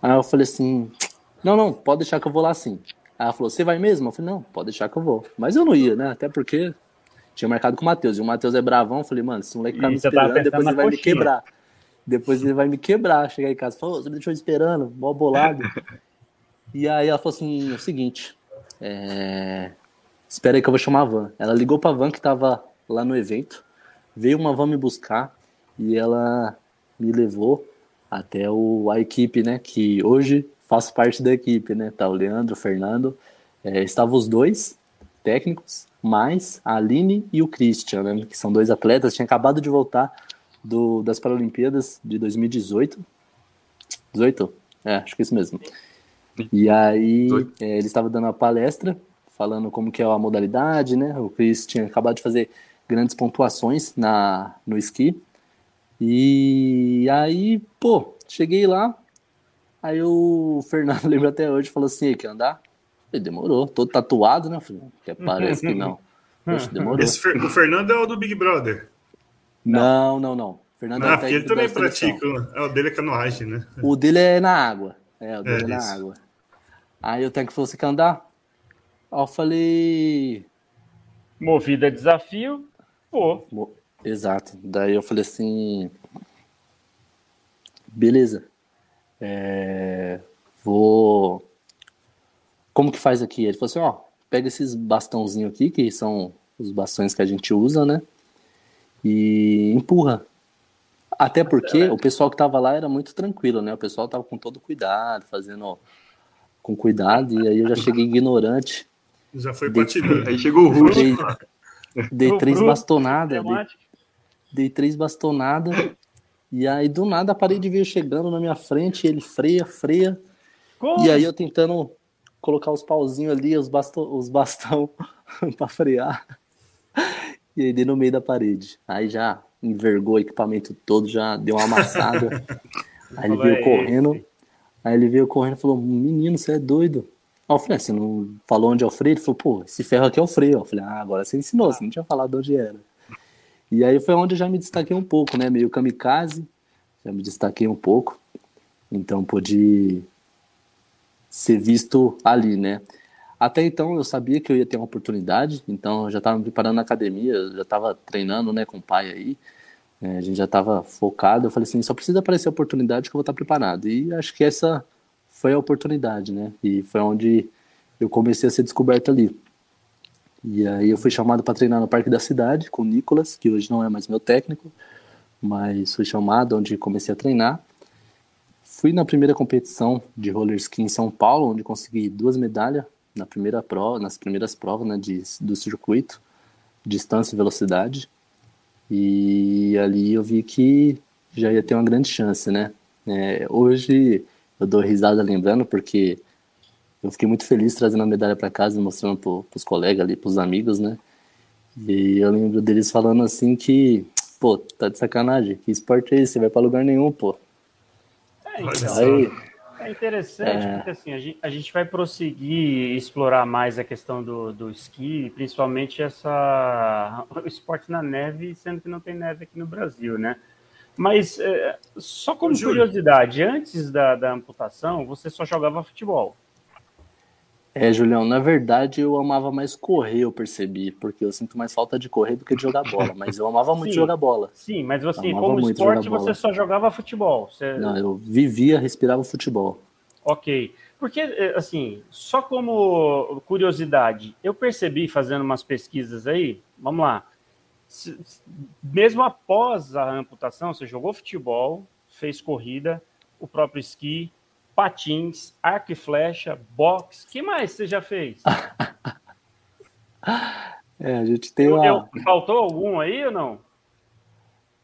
Aí eu falei assim, não, não, pode deixar que eu vou lá sim. Aí ela falou, você vai mesmo? Eu falei, não, pode deixar que eu vou. Mas eu não ia, né? Até porque tinha marcado com o Matheus. E o Matheus é bravão. Eu falei, mano, esse moleque tá me esperando, depois ele vai coxinha. me quebrar. Depois ele vai me quebrar. Chegar em casa, falou, você me deixou esperando, mó bolado. e aí ela falou assim, o seguinte, é... espera aí que eu vou chamar a van. Ela ligou pra van que tava lá no evento, veio uma van me buscar e ela me levou até o, a equipe, né, que hoje faço parte da equipe, né, tá o Leandro, o Fernando, é, estavam os dois técnicos, mais a Aline e o Christian, né, que são dois atletas, tinha acabado de voltar do, das Paralimpíadas de 2018. 18? É, acho que é isso mesmo. E aí é, ele estava dando uma palestra falando como que é a modalidade, né? O Chris tinha acabado de fazer grandes pontuações na, no esqui. E aí, pô, cheguei lá, aí o Fernando lembra até hoje, falou assim, quer andar? Falei, demorou, todo tatuado, né? Falei, parece que não. Poxa, demorou. Esse, o Fernando é o do Big Brother. Não, não, não. Fernando não, é porque ele também pratica. É, o dele é canoagem, né? O dele é na água. É, o dele é, é na água. Aí o técnico falou: você quer andar? Aí eu falei. Movida desafio, pô. Exato. Daí eu falei assim. Beleza. É... Vou. Como que faz aqui? Ele falou assim: ó, pega esses bastãozinhos aqui, que são os bastões que a gente usa, né? e empurra. Até porque é. o pessoal que estava lá era muito tranquilo, né? O pessoal estava com todo cuidado, fazendo com cuidado, e aí eu já cheguei ignorante. Já foi batidão. Aí chegou o Russo. Dei, dei três bastonadas. Dei, dei, três bastonadas. E aí, do nada, a parede veio chegando na minha frente, ele freia, freia. Como? E aí eu tentando colocar os pauzinhos ali, os, basto, os bastão para frear. E aí dei no meio da parede. Aí já envergou o equipamento todo, já deu uma amassada. aí ele veio correndo. Aí ele veio correndo e falou: Menino, você é doido. Falei: ah, Você não falou onde é o freio? Ele falou: Pô, esse ferro aqui é o freio. Eu falei: Ah, agora você ensinou, você não tinha falado onde era. E aí foi onde eu já me destaquei um pouco, né? Meio kamikaze, já me destaquei um pouco. Então pude ser visto ali, né? Até então eu sabia que eu ia ter uma oportunidade, então eu já estava me preparando na academia, já estava treinando né, com o pai aí, é, a gente já estava focado. Eu falei assim: só precisa aparecer a oportunidade que eu vou estar preparado. E acho que essa foi a oportunidade, né? E foi onde eu comecei a ser descoberto ali. E aí eu fui chamado para treinar no Parque da Cidade com o Nicolas, que hoje não é mais meu técnico, mas fui chamado onde comecei a treinar. Fui na primeira competição de roller ski em São Paulo, onde consegui duas medalhas, na primeira prova, nas primeiras provas né, de, do circuito, distância e velocidade. E ali eu vi que já ia ter uma grande chance, né? É, hoje eu dou risada lembrando, porque eu fiquei muito feliz trazendo a medalha para casa e mostrando para os colegas ali, para os amigos, né? E eu lembro deles falando assim que, pô, tá de sacanagem, que esporte é esse? Você vai para lugar nenhum, pô. É, então. Aí, é interessante, é... porque assim, a gente, a gente, vai prosseguir explorar mais a questão do, do esqui, principalmente essa, o esporte na neve, sendo que não tem neve aqui no Brasil, né? Mas é, só como Júlio. curiosidade, antes da, da amputação, você só jogava futebol. É, Julião, na verdade eu amava mais correr, eu percebi, porque eu sinto mais falta de correr do que de jogar bola, mas eu amava muito sim, jogar bola. Sim, mas assim, como esporte você só jogava futebol. Você... Não, eu vivia, respirava futebol. Ok, porque é, assim, só como curiosidade, eu percebi fazendo umas pesquisas aí, vamos lá, mesmo após a amputação, você jogou futebol, fez corrida, o próprio esqui, patins, arco e flecha, boxe. que mais você já fez? é, a gente tem uma... Eu, faltou algum aí ou não?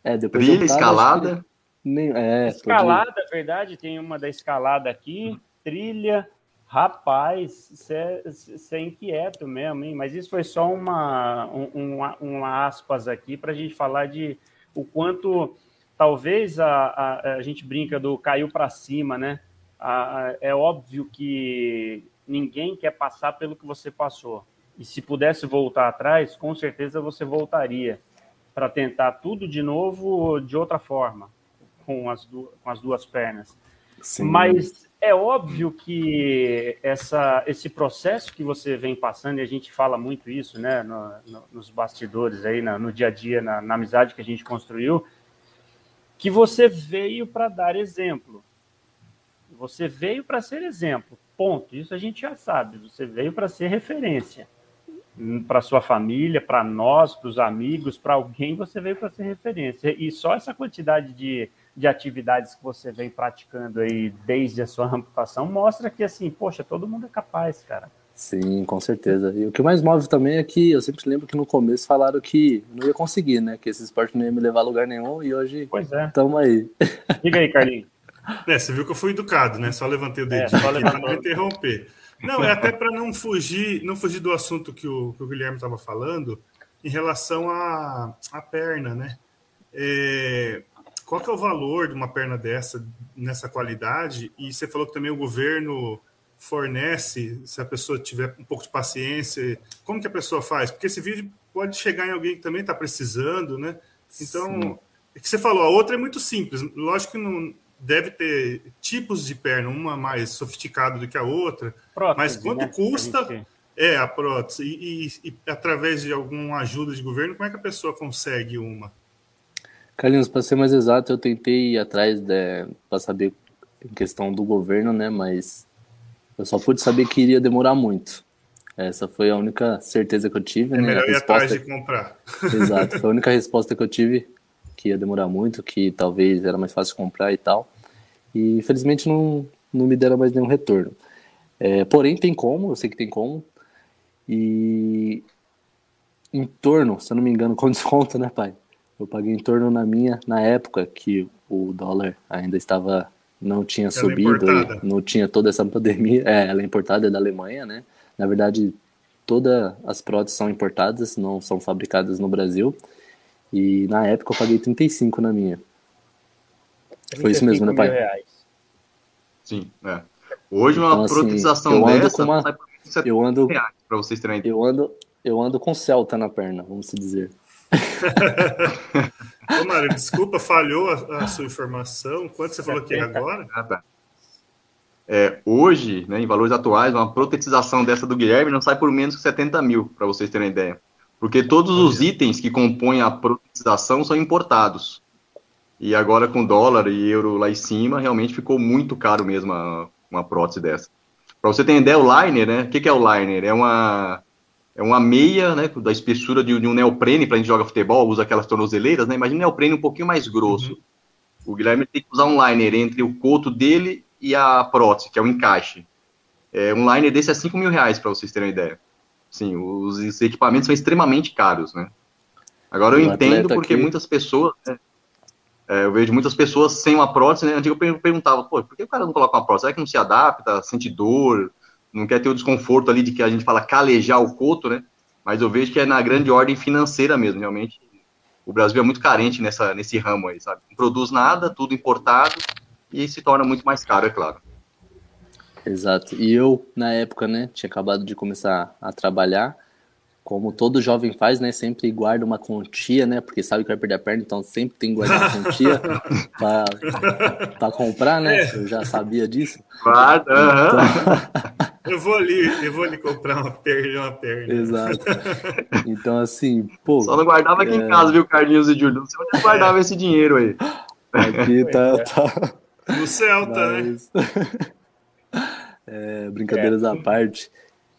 É, depois Trilha, escalada. Nem... É, escalada, pode... verdade, tem uma da escalada aqui, trilha. Rapaz, você é, inquieto mesmo, hein? Mas isso foi só uma, um, um, aspas aqui para a gente falar de o quanto talvez a, a, a gente brinca do caiu para cima, né? A, é óbvio que ninguém quer passar pelo que você passou. E se pudesse voltar atrás, com certeza você voltaria para tentar tudo de novo de outra forma, com as, du com as duas pernas. Sim. Mas é óbvio que essa, esse processo que você vem passando, e a gente fala muito isso né, no, no, nos bastidores, aí, no, no dia a dia, na, na amizade que a gente construiu, que você veio para dar exemplo. Você veio para ser exemplo, ponto. Isso a gente já sabe. Você veio para ser referência para sua família, para nós, para os amigos, para alguém, você veio para ser referência. E só essa quantidade de, de atividades que você vem praticando aí desde a sua amputação mostra que, assim, poxa, todo mundo é capaz, cara. Sim, com certeza. E o que mais move também é que eu sempre lembro que no começo falaram que não ia conseguir, né? Que esse esporte não ia me levar a lugar nenhum e hoje estamos é. aí. Diga aí, Carlinhos. É, você viu que eu fui educado, né? Só levantei o dedo é, para não interromper. Não, é até para não fugir, não fugir do assunto que o, que o Guilherme estava falando em relação à, à perna, né? É, qual que é o valor de uma perna dessa, nessa qualidade? E você falou que também o governo fornece, se a pessoa tiver um pouco de paciência, como que a pessoa faz? Porque esse vídeo pode chegar em alguém que também está precisando, né? Então, é que você falou, a outra é muito simples. Lógico que não, deve ter tipos de perna, uma mais sofisticada do que a outra, prótese, mas quanto né? custa a gente... é a prótese? E, e, e, através de alguma ajuda de governo, como é que a pessoa consegue uma? Carlinhos, para ser mais exato, eu tentei ir atrás para saber em questão do governo, né? Mas eu só pude saber que iria demorar muito. Essa foi a única certeza que eu tive. É né? melhor ir resposta... atrás de comprar. Exato, foi a única resposta que eu tive que ia demorar muito, que talvez era mais fácil comprar e tal. E infelizmente não, não me deram mais nenhum retorno. É, porém, tem como, eu sei que tem como. E em torno, se eu não me engano, com desconto, né, pai? Eu paguei em torno na minha, na época que o dólar ainda estava, não tinha ela é subido, é não tinha toda essa pandemia. É, ela é importada é da Alemanha, né? Na verdade, todas as próteses são importadas, não são fabricadas no Brasil. E na época eu paguei 35 na minha. Foi isso mesmo, né, pai? Reais. Sim, é. Hoje uma então, assim, proteção dessa uma, eu ando para vocês terem Eu ando, eu ando com Celta na perna, vamos dizer. Ô, Mário, desculpa, falhou a, a, sua informação. Quanto você falou que é agora? Ah, tá. É, hoje, né, em valores atuais, uma protetização dessa do Guilherme não sai por menos que 70 mil, para vocês terem ideia. Porque todos os itens que compõem a protetização são importados. E agora com dólar e euro lá em cima, realmente ficou muito caro mesmo uma, uma prótese dessa. Para você ter ideia, o liner, né? O que, que é o liner? É uma, é uma meia, né? Da espessura de, de um neoprene para a gente jogar futebol, usa aquelas tornozeleiras, né? Imagina um neoprene um pouquinho mais grosso. Uhum. O Guilherme tem que usar um liner entre o coto dele e a prótese, que é o encaixe. É, um liner desse é 5 mil reais, para vocês terem uma ideia. Sim, os equipamentos são extremamente caros, né? Agora eu entendo porque aqui... muitas pessoas, né? é, eu vejo muitas pessoas sem uma prótese, né? Antigo eu perguntava, pô, por que o cara não coloca uma prótese? Será que não se adapta, sente dor, não quer ter o desconforto ali de que a gente fala calejar o coto, né? Mas eu vejo que é na grande ordem financeira mesmo, realmente. O Brasil é muito carente nessa, nesse ramo aí, sabe? Não produz nada, tudo importado e se torna muito mais caro, é claro. Exato. E eu, na época, né, tinha acabado de começar a trabalhar, como todo jovem faz, né, sempre guarda uma quantia, né, porque sabe que vai perder a perna, então sempre tem que guardar uma quantia para comprar, né, é. eu já sabia disso. Guarda, então... Eu vou ali, eu vou ali comprar uma perna, uma perna. Exato. Então, assim, pô... Só não guardava aqui é... em casa, viu, Carlinhos e Júlio? Você não guardava esse dinheiro aí. Aqui tá... tá... No Celta, né? Mas... né? É, brincadeiras é. à parte.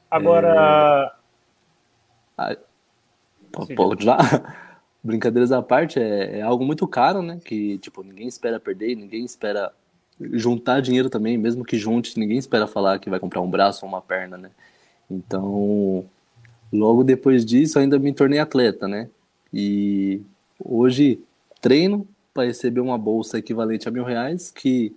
Agora. É... Pode lá. Brincadeiras à parte é, é, algo muito caro, né? Que, tipo, ninguém espera perder, ninguém espera juntar dinheiro também, mesmo que junte, ninguém espera falar que vai comprar um braço ou uma perna, né? Então, logo depois disso, ainda me tornei atleta, né? E hoje treino para receber uma bolsa equivalente a mil reais, que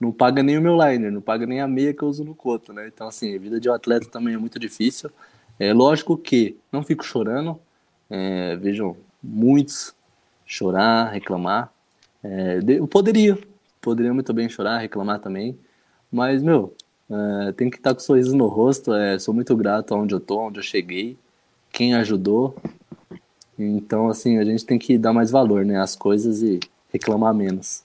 não paga nem o meu liner, não paga nem a meia que eu uso no coto, né? Então, assim, a vida de um atleta também é muito difícil. É lógico que não fico chorando, é, vejam, muitos chorar, reclamar. É, eu poderia, poderia muito bem chorar, reclamar também, mas, meu, é, tem que estar com um sorriso no rosto. É, sou muito grato aonde eu tô, onde eu cheguei, quem ajudou. Então, assim, a gente tem que dar mais valor, né, às coisas e reclamar menos.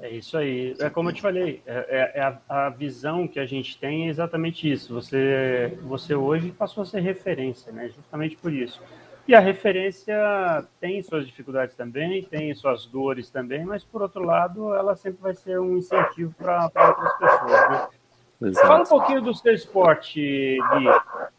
É isso aí. É como eu te falei, é, é, é a, a, visão que a gente tem é exatamente isso. Você, você hoje passou a ser referência, né? Justamente por isso. E a referência tem suas dificuldades também, tem suas dores também, mas por outro lado, ela sempre vai ser um incentivo para outras pessoas. Né? Exato. Fala um pouquinho do seu esporte, Gui,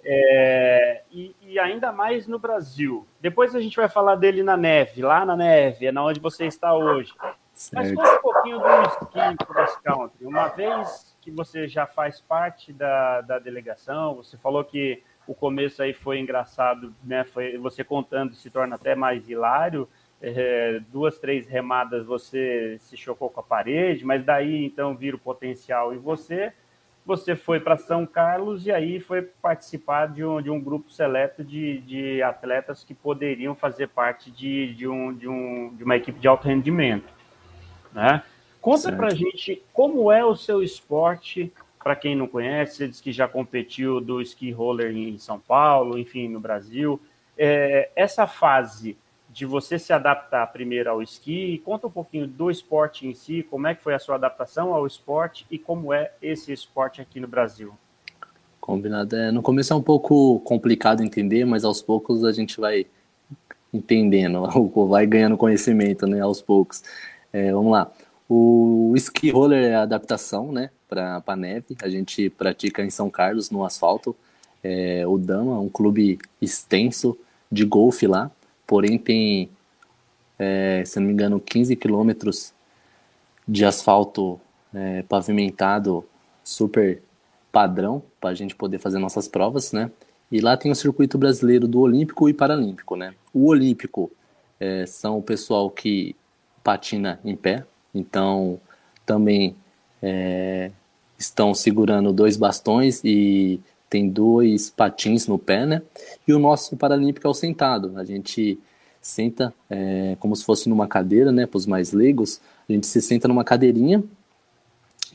é, e, e, ainda mais no Brasil. Depois a gente vai falar dele na neve, lá na neve, é na onde você está hoje. Certo. Mas conta um pouquinho do esqui cross country. Uma vez que você já faz parte da, da delegação, você falou que o começo aí foi engraçado, né? Foi você contando se torna até mais hilário. É, duas, três remadas você se chocou com a parede, mas daí então vira o potencial em você. Você foi para São Carlos e aí foi participar de um, de um grupo seleto de, de atletas que poderiam fazer parte de, de, um, de, um, de uma equipe de alto rendimento. Né? Conta para gente como é o seu esporte para quem não conhece, você disse que já competiu do ski roller em São Paulo, enfim, no Brasil. É, essa fase de você se adaptar primeiro ao esqui, conta um pouquinho do esporte em si, como é que foi a sua adaptação ao esporte e como é esse esporte aqui no Brasil. Combinado. É, no começo é um pouco complicado entender, mas aos poucos a gente vai entendendo, vai ganhando conhecimento, né, aos poucos. É, vamos lá. O ski roller é a adaptação, né, para a neve. A gente pratica em São Carlos, no asfalto. É, o Dama, um clube extenso de golfe lá, porém tem, é, se não me engano, 15 quilômetros de asfalto é, pavimentado super padrão para a gente poder fazer nossas provas, né? E lá tem o circuito brasileiro do Olímpico e Paralímpico, né? O Olímpico é, são o pessoal que patina em pé, então também é, estão segurando dois bastões e tem dois patins no pé, né? E o nosso paralímpico é o sentado. A gente senta é, como se fosse numa cadeira, né? Para os mais leigos, a gente se senta numa cadeirinha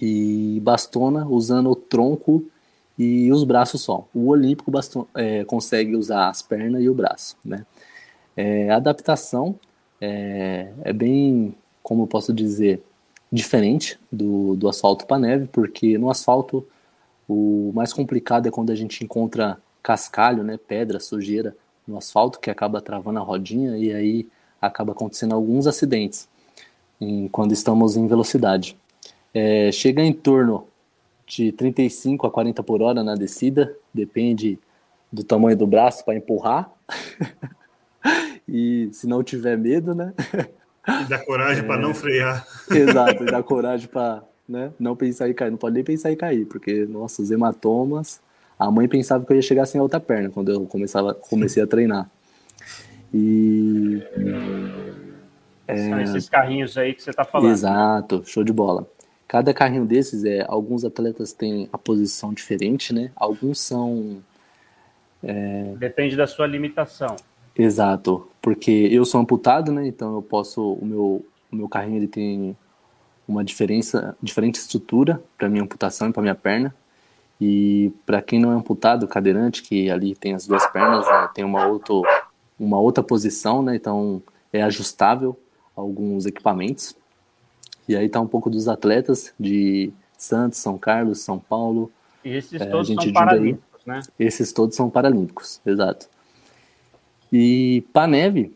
e bastona usando o tronco e os braços só. O olímpico baston, é, consegue usar as pernas e o braço, né? É, a adaptação é, é bem, como eu posso dizer, diferente do, do asfalto para neve, porque no asfalto o mais complicado é quando a gente encontra cascalho, né, pedra, sujeira no asfalto que acaba travando a rodinha e aí acaba acontecendo alguns acidentes em, quando estamos em velocidade. É, chega em torno de 35 a 40 por hora na descida, depende do tamanho do braço para empurrar. e se não tiver medo, né? E dá coragem é... para não frear. Exato, e dá coragem para né, não pensar em cair. Não pode nem pensar em cair, porque, nossa, os hematomas. A mãe pensava que eu ia chegar sem a outra perna quando eu começava, comecei a treinar. E. São é... esses carrinhos aí que você está falando. Exato, show de bola. Cada carrinho desses, é, alguns atletas têm a posição diferente, né? Alguns são. É... Depende da sua limitação. Exato, porque eu sou amputado, né? Então eu posso, o meu, o meu carrinho ele tem uma diferença, diferente estrutura para minha amputação e para minha perna. E para quem não é amputado, cadeirante, que ali tem as duas pernas, né, tem uma outra, uma outra posição, né? Então é ajustável alguns equipamentos. E aí tá um pouco dos atletas de Santos, São Carlos, São Paulo. E esses é, todos são paralímpicos, né? Esses todos são paralímpicos, exato. E para neve,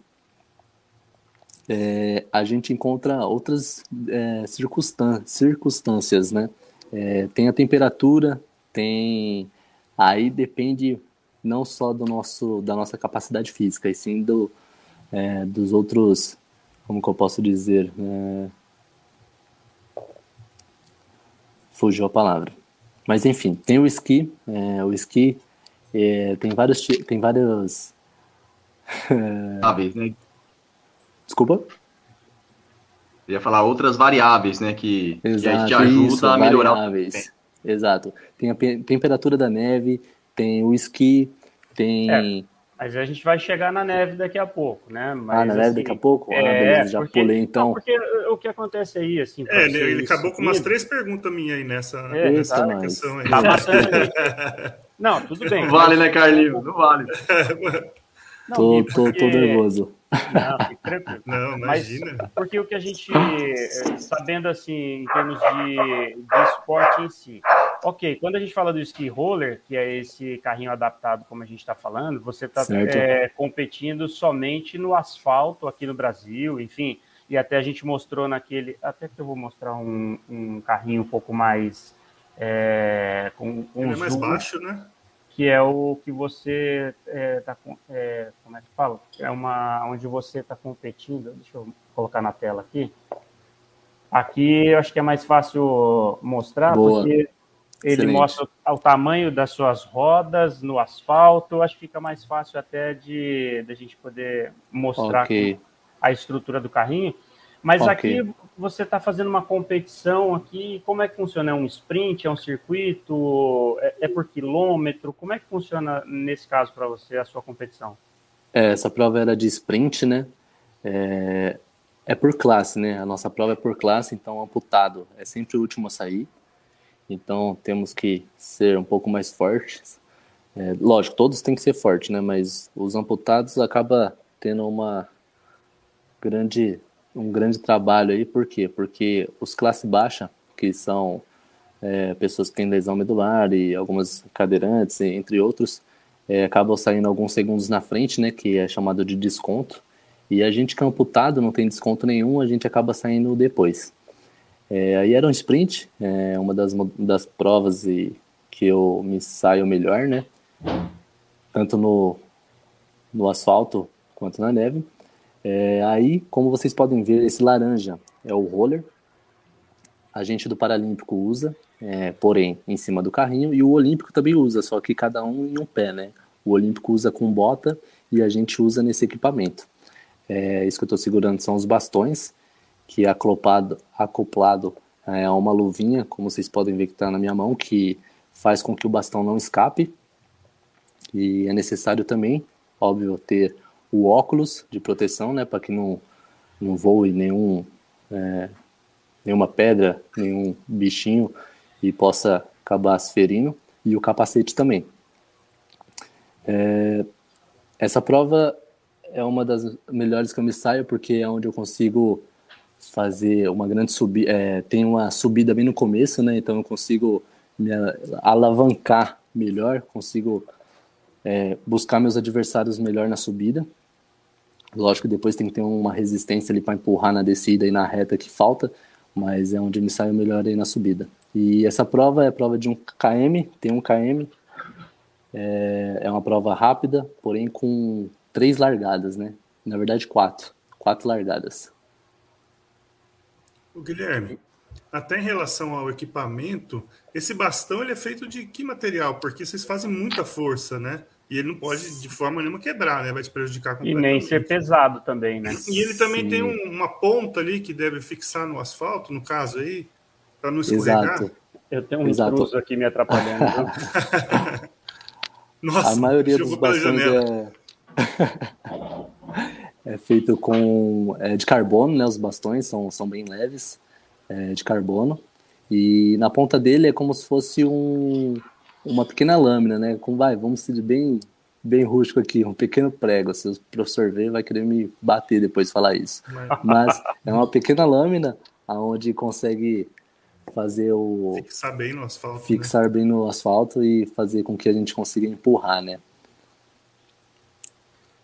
é, a gente encontra outras é, circunstâncias, né? É, tem a temperatura, tem. Aí depende não só do nosso, da nossa capacidade física, e sim do, é, dos outros, como que eu posso dizer, é, fugiu a palavra. Mas enfim, tem o esqui, é, o esqui é, tem vários, tem vários. Variáveis, né? Desculpa. Eu ia falar outras variáveis, né? Que, Exato, que a gente ajuda isso, a melhorar. Variáveis. Exato. Tem a temperatura da neve, tem o esqui, tem. É, mas a gente vai chegar na neve daqui a pouco, né? Mas, ah, na neve assim, daqui a pouco? Ah, é, beleza, já porque, pulei então. Não, porque o que acontece aí, assim. É, ele, ele acabou com umas três perguntas minhas aí nessa é, Isso, questão aí. Tá matando Não, tudo bem. Não vale, né, Carlinhos? Não vale. Não, tô, Gui, tô, porque- tô nervoso. Não. Não, Mas imagina. porque o que a gente, eh, sabendo assim, em termos de, de esporte em si, ok, quando a gente fala do ski roller, que é esse carrinho adaptado, como a gente está falando, você está Certo. competindo somente no asfalto aqui no Brasil, enfim, e até a gente mostrou naquele, até que eu vou mostrar um, um carrinho um pouco mais eh, com um Ele é mais zoom, baixo, né? Que é o que você é, tá com, é, como é que fala? É uma onde você está competindo. Deixa eu colocar na tela aqui. Aqui eu acho que é mais fácil mostrar Boa. porque ele Excelente. mostra o tamanho das suas rodas no asfalto. Eu acho que fica mais fácil até de, de a gente poder mostrar Ok. a estrutura do carrinho. Mas Ok. aqui você está fazendo uma competição aqui, como é que funciona? É um sprint, é um circuito, é, é por quilômetro? Como é que funciona nesse caso para você a sua competição? É, essa prova era de sprint, né? É, é por classe, né? A nossa prova é por classe, então amputado é sempre o último a sair. Então temos que ser um pouco mais fortes. É, lógico, todos têm que ser fortes, né? Mas os amputados acaba tendo uma grande, um grande trabalho aí. Por quê? Porque os classe baixa, que são é, pessoas que têm lesão medular e algumas cadeirantes, entre outros, é, acabam saindo alguns segundos na frente, né, que é chamado de desconto. E a gente que é amputado, não tem desconto nenhum, a gente acaba saindo depois. É, aí era um sprint, é, uma das, das provas e que eu me saio melhor, né? Tanto no, no asfalto quanto na neve. É, aí, como vocês podem ver, esse laranja é o roller. A gente do Paralímpico usa, é, porém, em cima do carrinho, e o Olímpico também usa, só que cada um em um pé, né? O Olímpico usa com bota e a gente usa nesse equipamento. É, isso que eu estou segurando são os bastões, que é acoplado, acoplado é, a uma luvinha, como vocês podem ver que está na minha mão, que faz com que o bastão não escape. E é necessário também, óbvio, ter o óculos de proteção, né, para que não, não voe nenhum, é, nenhuma pedra, nenhum bichinho e possa acabar se ferindo, e o capacete também. É, essa prova é uma das melhores que eu me saio, porque é onde eu consigo fazer uma grande subida, é, tem uma subida bem no começo, né, então eu consigo me alavancar melhor, consigo é, buscar meus adversários melhor na subida. Lógico que depois tem que ter uma resistência ali para empurrar na descida e na reta que falta, mas é onde me saio melhor aí na subida. E essa prova é prova de um km, tem um km, é, é uma prova rápida, porém com três largadas, né? Na verdade, quatro. Quatro largadas. O Guilherme, até em relação ao equipamento, esse bastão ele é feito de que material? Porque vocês fazem muita força, né? E ele não pode de forma nenhuma quebrar, né? Vai te prejudicar E completamente. nem ser pesado também, né? E ele também Sim. tem um- uma ponta ali que deve fixar no asfalto, no caso aí, para não escorregar. Exato. Eu tenho um Exato. intruso aqui me atrapalhando. Nossa, A maioria dos bastões é... é feito com é, de carbono, né? Os bastões são, são bem leves, é, de carbono. E na ponta dele é como se fosse um, uma pequena lâmina, né? Com, vai, vamos ser bem, bem rústico aqui, um pequeno prego. Se o professor ver, vai querer me bater depois de falar isso. Mas Mas é uma pequena lâmina aonde consegue fazer o fixar bem no asfalto. né? fixar bem no asfalto e fazer com que a gente consiga empurrar, né?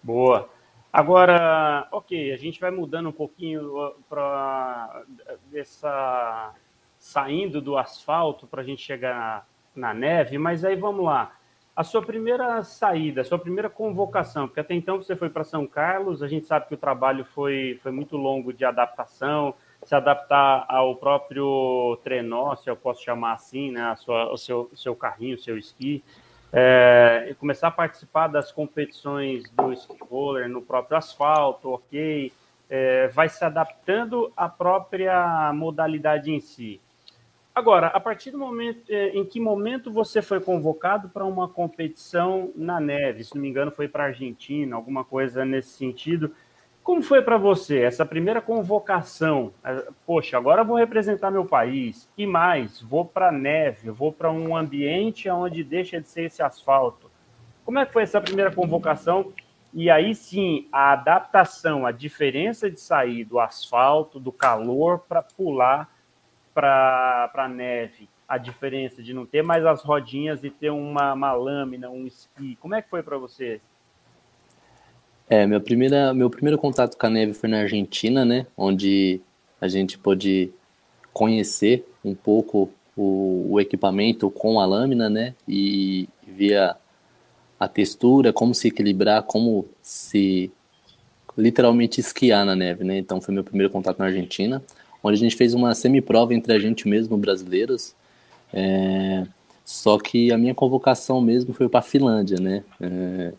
Boa. Agora, ok, a gente vai mudando um pouquinho para dessa saindo do asfalto para a gente chegar na neve, mas aí vamos lá. A sua primeira saída, a sua primeira convocação, porque até então você foi para São Carlos, a gente sabe que o trabalho foi, foi muito longo de adaptação, se adaptar ao próprio trenó, se eu posso chamar assim, né, a sua, o seu, seu carrinho, o seu esqui, é, começar a participar das competições do ski roller no próprio asfalto, ok, é, vai se adaptando à própria modalidade em si. Agora, a partir do momento, é, em que momento você foi convocado para uma competição na neve? Se não me engano, foi para a Argentina, alguma coisa nesse sentido. Como foi para você essa primeira convocação? É, poxa, agora vou representar meu país e mais, vou para neve, vou para um ambiente onde deixa de ser esse asfalto. Como é que foi essa primeira convocação? E aí sim, a adaptação, a diferença de sair do asfalto, do calor, para pular para a neve. A diferença de não ter mais as rodinhas e ter uma, uma lâmina, um esqui. Como é que foi para você? É, meu, primeira, meu primeiro contato com a neve foi na Argentina, né? Onde a gente pôde conhecer um pouco o, o equipamento com a lâmina, né? E via a textura, como se equilibrar, como se literalmente esquiar na neve, né? Então foi meu primeiro contato na Argentina, onde a gente fez uma semi-prova entre a gente mesmo, brasileiros. É... Só que a minha convocação mesmo foi para a Finlândia, né? É...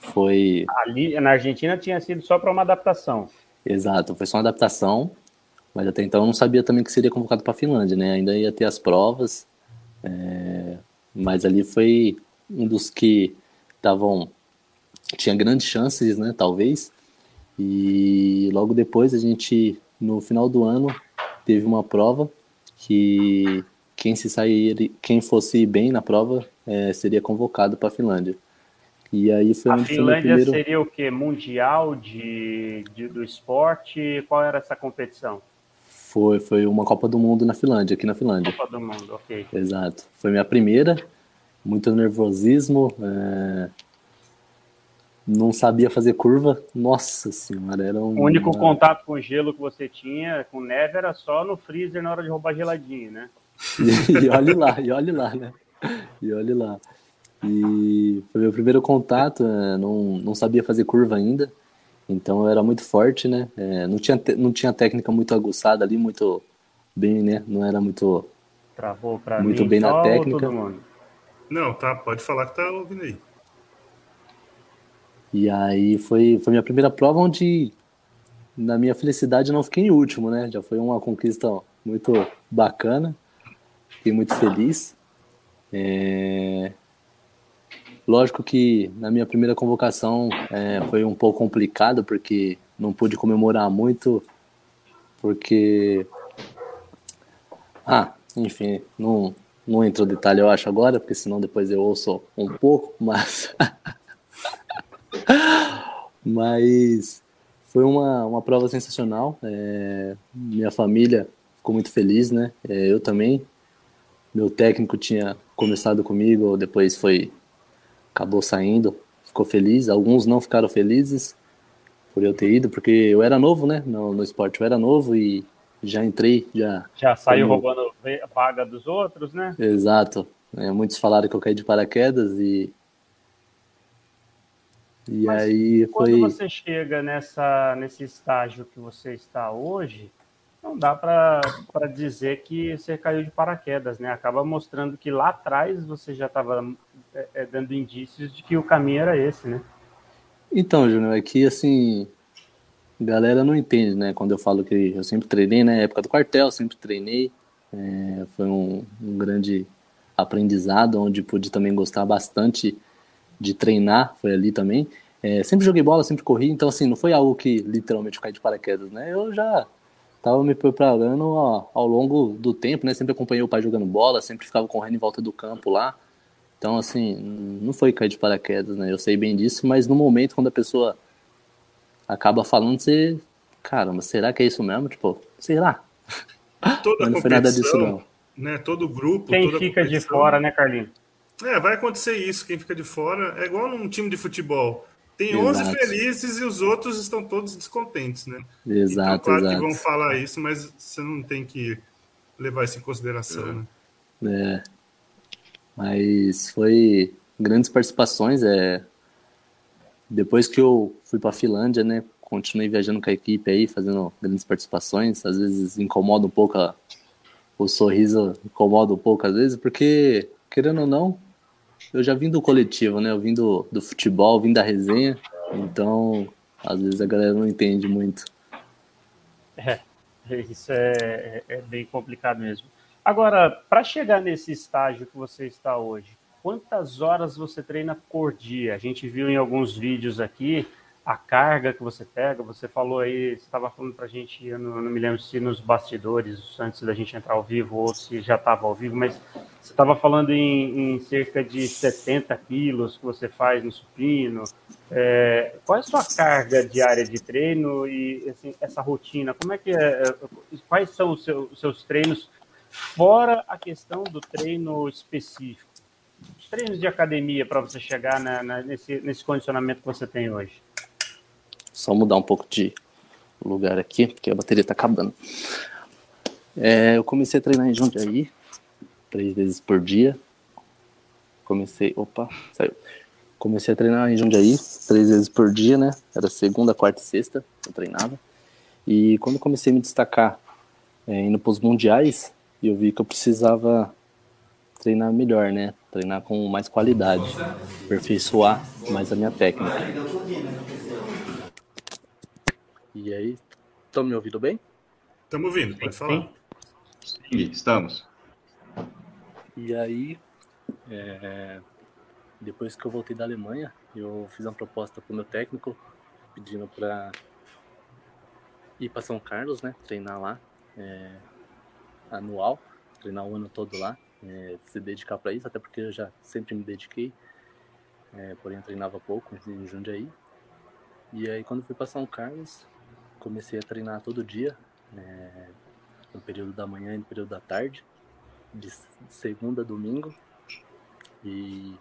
Foi. Ali na Argentina tinha sido só para uma adaptação. Exato, foi só uma adaptação, mas até então eu não sabia também que seria convocado para a Finlândia, né? Ainda ia ter as provas, é... mas ali foi um dos que estavam tinha grandes chances, né? Talvez. E logo depois a gente no final do ano teve uma prova que quem se sair, quem fosse bem na prova é, seria convocado para a Finlândia. E aí foi a Finlândia primeiro... seria o que? Mundial de, de, do esporte? Qual era essa competição? Foi, foi uma Copa do Mundo na Finlândia, aqui na Finlândia. Copa do Mundo, ok. Exato. Foi minha primeira, muito nervosismo, é... não sabia fazer curva. Nossa senhora, era um. O único contato com gelo que você tinha, com neve, era só no freezer na hora de roubar geladinho, né? e, e olhe lá, e olhe lá, né? E olhe lá. E foi meu primeiro contato, é, não, não sabia fazer curva ainda, então eu era muito forte, né? É, não, tinha, não tinha técnica muito aguçada ali, muito bem, né? Não era muito. Travou pra muito mim, bem na técnica. Não, tá, pode falar que tá ouvindo aí. E aí foi, foi minha primeira prova onde, na minha felicidade, não fiquei em último, né? Já foi uma conquista muito bacana, fiquei muito feliz. É, Lógico que na minha primeira convocação é, foi um pouco complicado, porque não pude comemorar muito, porque. Ah, enfim, não, não entro detalhe, eu acho, agora, porque senão depois eu ouço um pouco, mas. mas foi uma, uma prova sensacional. É, minha família ficou muito feliz, né? É, eu também. Meu técnico tinha começado comigo, depois foi acabou saindo, ficou feliz. Alguns não ficaram felizes por eu ter ido, porque eu era novo, né? No, no esporte eu era novo e já entrei, já. Já saiu como... roubando a vaga dos outros, né? Exato. É, muitos falaram que eu caí de paraquedas e. E Mas aí foi. Quando você chega nessa, nesse estágio que você está hoje, não dá para dizer que você caiu de paraquedas, né? Acaba mostrando que lá atrás você já estava é, é, dando indícios de que o caminho era esse, né? Então, Júnior, é que assim, galera não entende, né? Quando eu falo que eu sempre treinei na época do quartel, sempre treinei. É, foi um, um grande aprendizado, onde pude também gostar bastante de treinar, foi ali também. É, sempre joguei bola, sempre corri, então assim, não foi algo que literalmente caí de paraquedas, né? Eu já estava me preparando ó, ao longo do tempo, né? Sempre acompanhei o pai jogando bola, sempre ficava correndo em volta do campo lá. Então, assim, não foi cair de paraquedas, né? Eu sei bem disso, mas no momento, quando a pessoa acaba falando, você. Caramba, será que é isso mesmo? Tipo, será? Toda não foi nada disso, não. Né, todo grupo. Quem fica de fora, né, Carlinhos? É, vai acontecer isso. Quem fica de fora é igual num time de futebol. Tem exato. 11 felizes e os outros estão todos descontentes, né? Exato, então, claro exato. que vão falar isso, mas você não tem que levar isso em consideração, é. né? É. Mas foi grandes participações. É... Depois que eu fui para a Finlândia, né, continuei viajando com a equipe aí, fazendo grandes participações. Às vezes incomoda um pouco a, o sorriso, incomoda um pouco às vezes, porque, querendo ou não, eu já vim do coletivo, né? Eu vim do, do futebol, vim da resenha, então às vezes a galera não entende muito. É, isso é, é, é bem complicado mesmo. Agora, para chegar nesse estágio que você está hoje, quantas horas você treina por dia? A gente viu em alguns vídeos aqui a carga que você pega. Você falou aí, você estava falando para a gente, eu não, não, me lembro se nos bastidores, antes da gente entrar ao vivo, ou se já estava ao vivo, mas você estava falando em, em, cerca de 70 quilos que você faz no supino. É, qual é a sua carga diária de treino e assim, essa rotina? Como é que é, é quais são os seus, os seus treinos fora a questão do treino específico? Os treinos de academia para você chegar na, na, nesse, nesse condicionamento que você tem hoje? Só mudar um pouco de lugar aqui, porque a bateria tá acabando. É, eu comecei a treinar em Jundiaí, três vezes por dia. Comecei, opa, saiu. Comecei a treinar em Jundiaí, três vezes por dia, né? Era segunda, quarta e sexta, eu treinava. E quando comecei a me destacar é, indo para os mundiais, eu vi que eu precisava treinar melhor, né? Treinar com mais qualidade, aperfeiçoar mais a minha técnica. E aí, estão me ouvindo bem? Estamos ouvindo, pode falar. Sim, estamos. E aí, é, depois que eu voltei da Alemanha, eu fiz uma proposta para o meu técnico, pedindo para ir para São Carlos, né? Treinar lá, é, anual, treinar o ano todo lá, é, se dedicar para isso, até porque eu já sempre me dediquei, é, porém treinava pouco em Jundiaí. E aí, quando fui para São Carlos, comecei a treinar todo dia, é, no período da manhã e no período da tarde, de segunda a domingo. E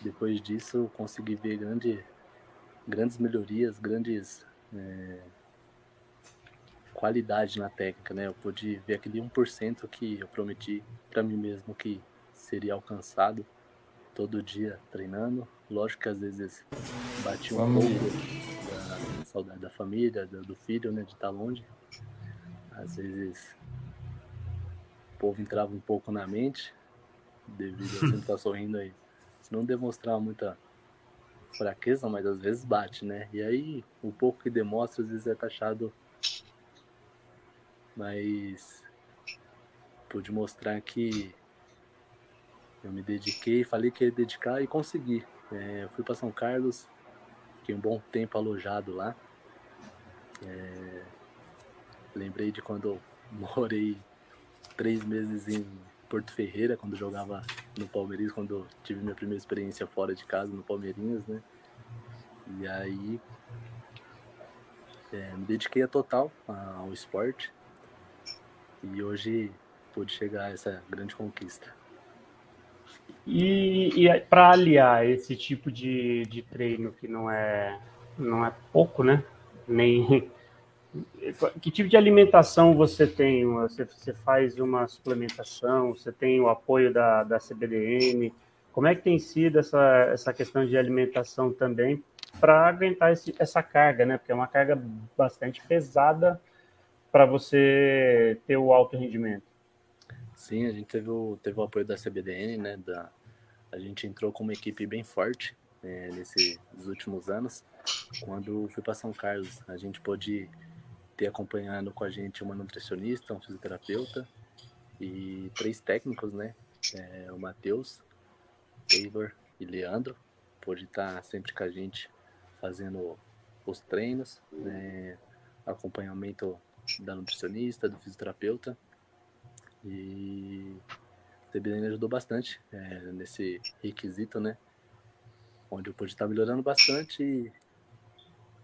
depois disso consegui ver grande, grandes melhorias, grandes é, qualidade na técnica, né? Eu pude ver aquele 1% que eu prometi para mim mesmo que seria alcançado todo dia treinando. Lógico que às vezes bati um pouco da saudade da família, do filho, né, de estar longe. Às vezes povo entrava um pouco na mente, devido a sempre estar sorrindo aí. Não demonstrar muita fraqueza, mas às vezes bate, né? E aí, o pouco que demonstra, às vezes é taxado. Mas pude mostrar que eu me dediquei, falei que ia dedicar e consegui. É, fui para São Carlos, fiquei um bom tempo alojado lá. É, lembrei de quando morei três meses em Porto Ferreira, quando jogava no Palmeiras, quando tive minha primeira experiência fora de casa no Palmeirinhas, né? E aí é, me dediquei a total ao esporte e hoje pude chegar a essa grande conquista. E, e para aliar esse tipo de, de treino que não é não é pouco, né? Nem que tipo de alimentação você tem? Você, você faz uma suplementação? Você tem o apoio da, da CBDN? Como é que tem sido essa, essa questão de alimentação também para aguentar esse, essa carga, né? Porque é uma carga bastante pesada para você ter o alto rendimento. Sim, a gente teve o, teve o apoio da CBDN, né? Da, a gente entrou com uma equipe bem forte é, nesses últimos anos. Quando fui para São Carlos, a gente pôde ter acompanhando com a gente uma nutricionista, um fisioterapeuta e três técnicos, né? É, o Matheus, Taylor e Leandro. Pôde estar sempre com a gente fazendo os treinos, né? acompanhamento da nutricionista, do fisioterapeuta. E o TBN ajudou bastante é, nesse requisito, né? Onde eu pude estar melhorando bastante e,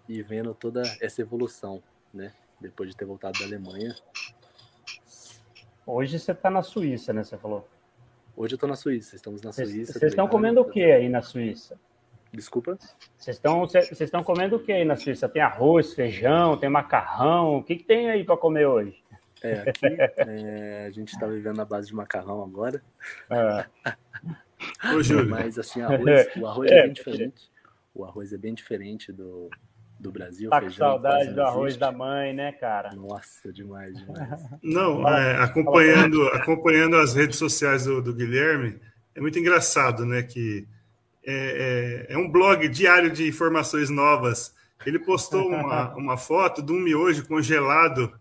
e vendo toda essa evolução, né? Depois de ter voltado da Alemanha. Hoje você está na Suíça, né? Você falou. Hoje eu estou na Suíça, estamos na Cês, Suíça. Vocês estão comendo o que aí na Suíça? Desculpa? Vocês estão, vocês estão comendo o que aí na Suíça? Tem arroz, feijão, tem macarrão? O que, que tem aí para comer hoje? É, aqui é, a gente está vivendo na base de macarrão agora. Ah. Ô, Mas assim, arroz, o arroz é. é bem diferente. O arroz é bem diferente do, do Brasil. Tá com saudade do arroz da mãe, né, cara? Nossa, demais, demais. Não, é, acompanhando, acompanhando as redes sociais do, do, Guilherme, é muito engraçado, né? Que é, é, é, um blog diário de informações novas. Ele postou uma, uma foto de um miojo congelado.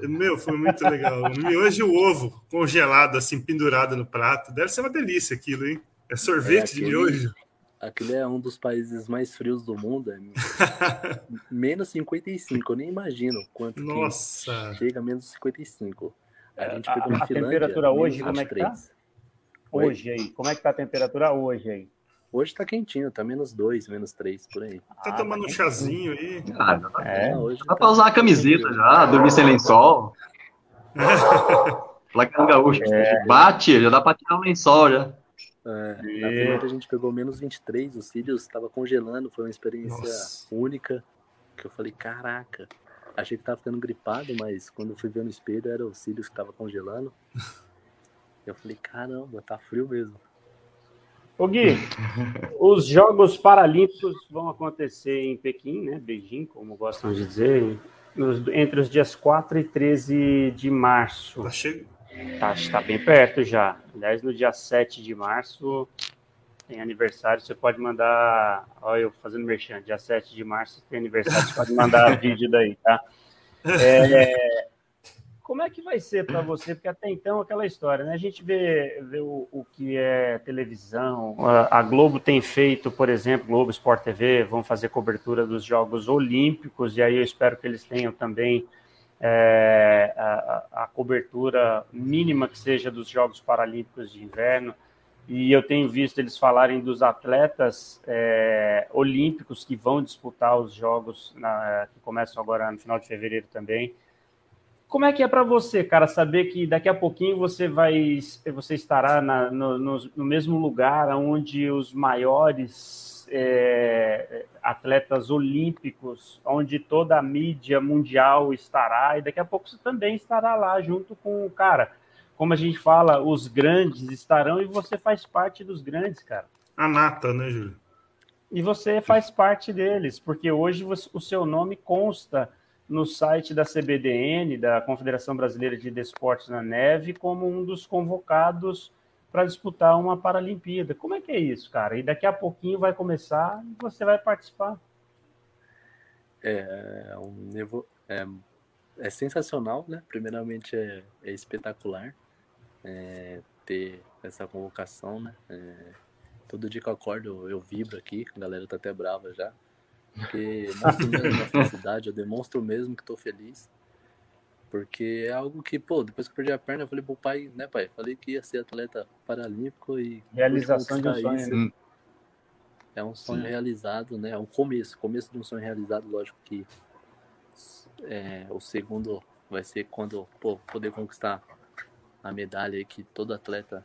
Meu, foi muito legal. Um miojo e o ovo congelado, assim, pendurado no prato. Deve ser uma delícia aquilo, hein? É sorvete é aquele... de miojo. Aquele é um dos países mais frios do mundo. É menos 55. Eu nem imagino quanto Nossa. chega a menos 55. A gente pegou a, a temperatura hoje, como é que tá? Hoje aí. Como é que tá a temperatura hoje aí? Hoje tá quentinho, tá menos 2, menos 3, por aí. Tá ah, tomando tá um chazinho aí? Ah, já tá é, hoje dá tá pra usar a camiseta já, dormir sem lençol. Placa gaúcho. É. Bate, já dá pra tirar o lençol já. É, na Finlândia a gente pegou menos 23, os cílios estava congelando, foi uma experiência Nossa. única. Que eu falei, caraca, achei que tava ficando gripado, mas quando eu fui ver no espelho era os cílios que tava congelando. eu falei, caramba, tá frio mesmo. Ô Gui, os Jogos Paralímpicos vão acontecer em Pequim, né? Beijing, como gostam de dizer, nos, entre os dias 4 e 13 de março. Tá chegando. Tá, tá bem perto já. Aliás, no dia 7 de março tem aniversário, você pode mandar. Olha, eu fazendo merchan, dia 7 de março tem aniversário, você pode mandar vídeo daí, tá? É, como é que vai ser para você? Porque até então aquela história, né? A gente vê, vê o, o que é televisão. A, a, Globo tem feito, por exemplo, Globo Sport TV, vão fazer cobertura dos Jogos Olímpicos, e aí eu espero que eles tenham também é, a, a, cobertura mínima que seja dos Jogos Paralímpicos de Inverno. E eu tenho visto eles falarem dos atletas é, olímpicos que vão disputar os Jogos na, que começam agora no final de fevereiro também. Como é que é para você, cara, saber que daqui a pouquinho você vai, você estará na, no, no, no mesmo lugar onde os maiores é, atletas olímpicos, onde toda a mídia mundial estará, e daqui a pouco você também estará lá junto com o cara. Como a gente fala, os grandes estarão e você faz parte dos grandes, cara. A nata, né, Júlio? E você faz parte deles, porque hoje o seu nome consta no site da CBDN, da Confederação Brasileira de Desportos na Neve, como um dos convocados para disputar uma Paralimpíada. Como é que é isso, cara? E daqui a pouquinho vai começar e você vai participar. É, é um, é, é sensacional, né? Primeiramente é, é espetacular é, ter essa convocação, né? É, todo dia que eu acordo eu, vibro aqui, a galera tá até brava já, porque mostro mesmo a felicidade, eu demonstro mesmo que estou feliz. Porque é algo que, pô, depois que eu perdi a perna, eu falei pro pai, né, pai? Falei que ia ser atleta paralímpico e. Realização de um sonho. Isso. Né? É um sonho Sim. realizado, né? É um começo, começo de um sonho realizado, lógico que é, o segundo vai ser quando pô, poder conquistar a medalha que todo atleta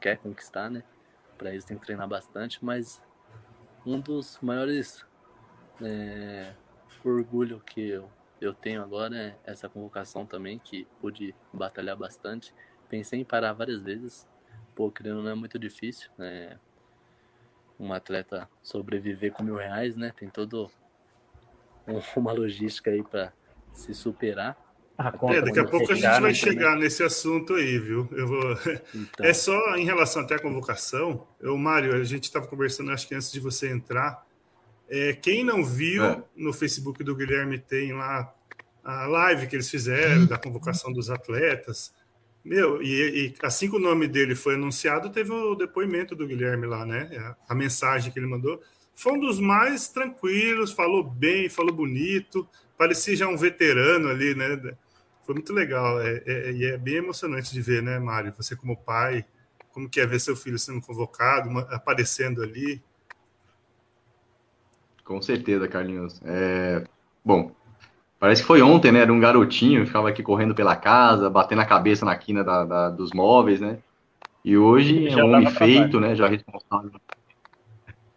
quer conquistar, né? Para isso tem que treinar bastante, mas um dos maiores é, orgulho que eu eu tenho agora essa convocação também, que pude batalhar bastante. Pensei em parar várias vezes, pô, querendo não é muito difícil, né? Um atleta sobreviver com mil reais, né? Tem todo uma logística aí para se superar. É, daqui a pouco a gente vai chegar nesse assunto aí, viu? Eu vou... Então. É só em relação até à convocação. Eu, Mário, a gente estava conversando, acho que antes de você entrar, é, quem não viu, é. no Facebook do Guilherme tem lá a live que eles fizeram, da convocação dos atletas. Meu, e, e, assim que o nome dele foi anunciado, teve o depoimento do Guilherme lá, né? A, a mensagem que ele mandou. Foi um dos mais tranquilos, falou bem, falou bonito, parecia já um veterano ali, né? Foi muito legal. É, é, e é bem emocionante de ver, né, Mário? Você como pai, como que é ver seu filho sendo convocado, uma, aparecendo ali. Com certeza, Carlinhos. É, bom, parece que foi ontem, né? Era um garotinho, ficava aqui correndo pela casa, batendo a cabeça na quina da, da, dos móveis, né? E hoje é um homem feito, né? Já responsável.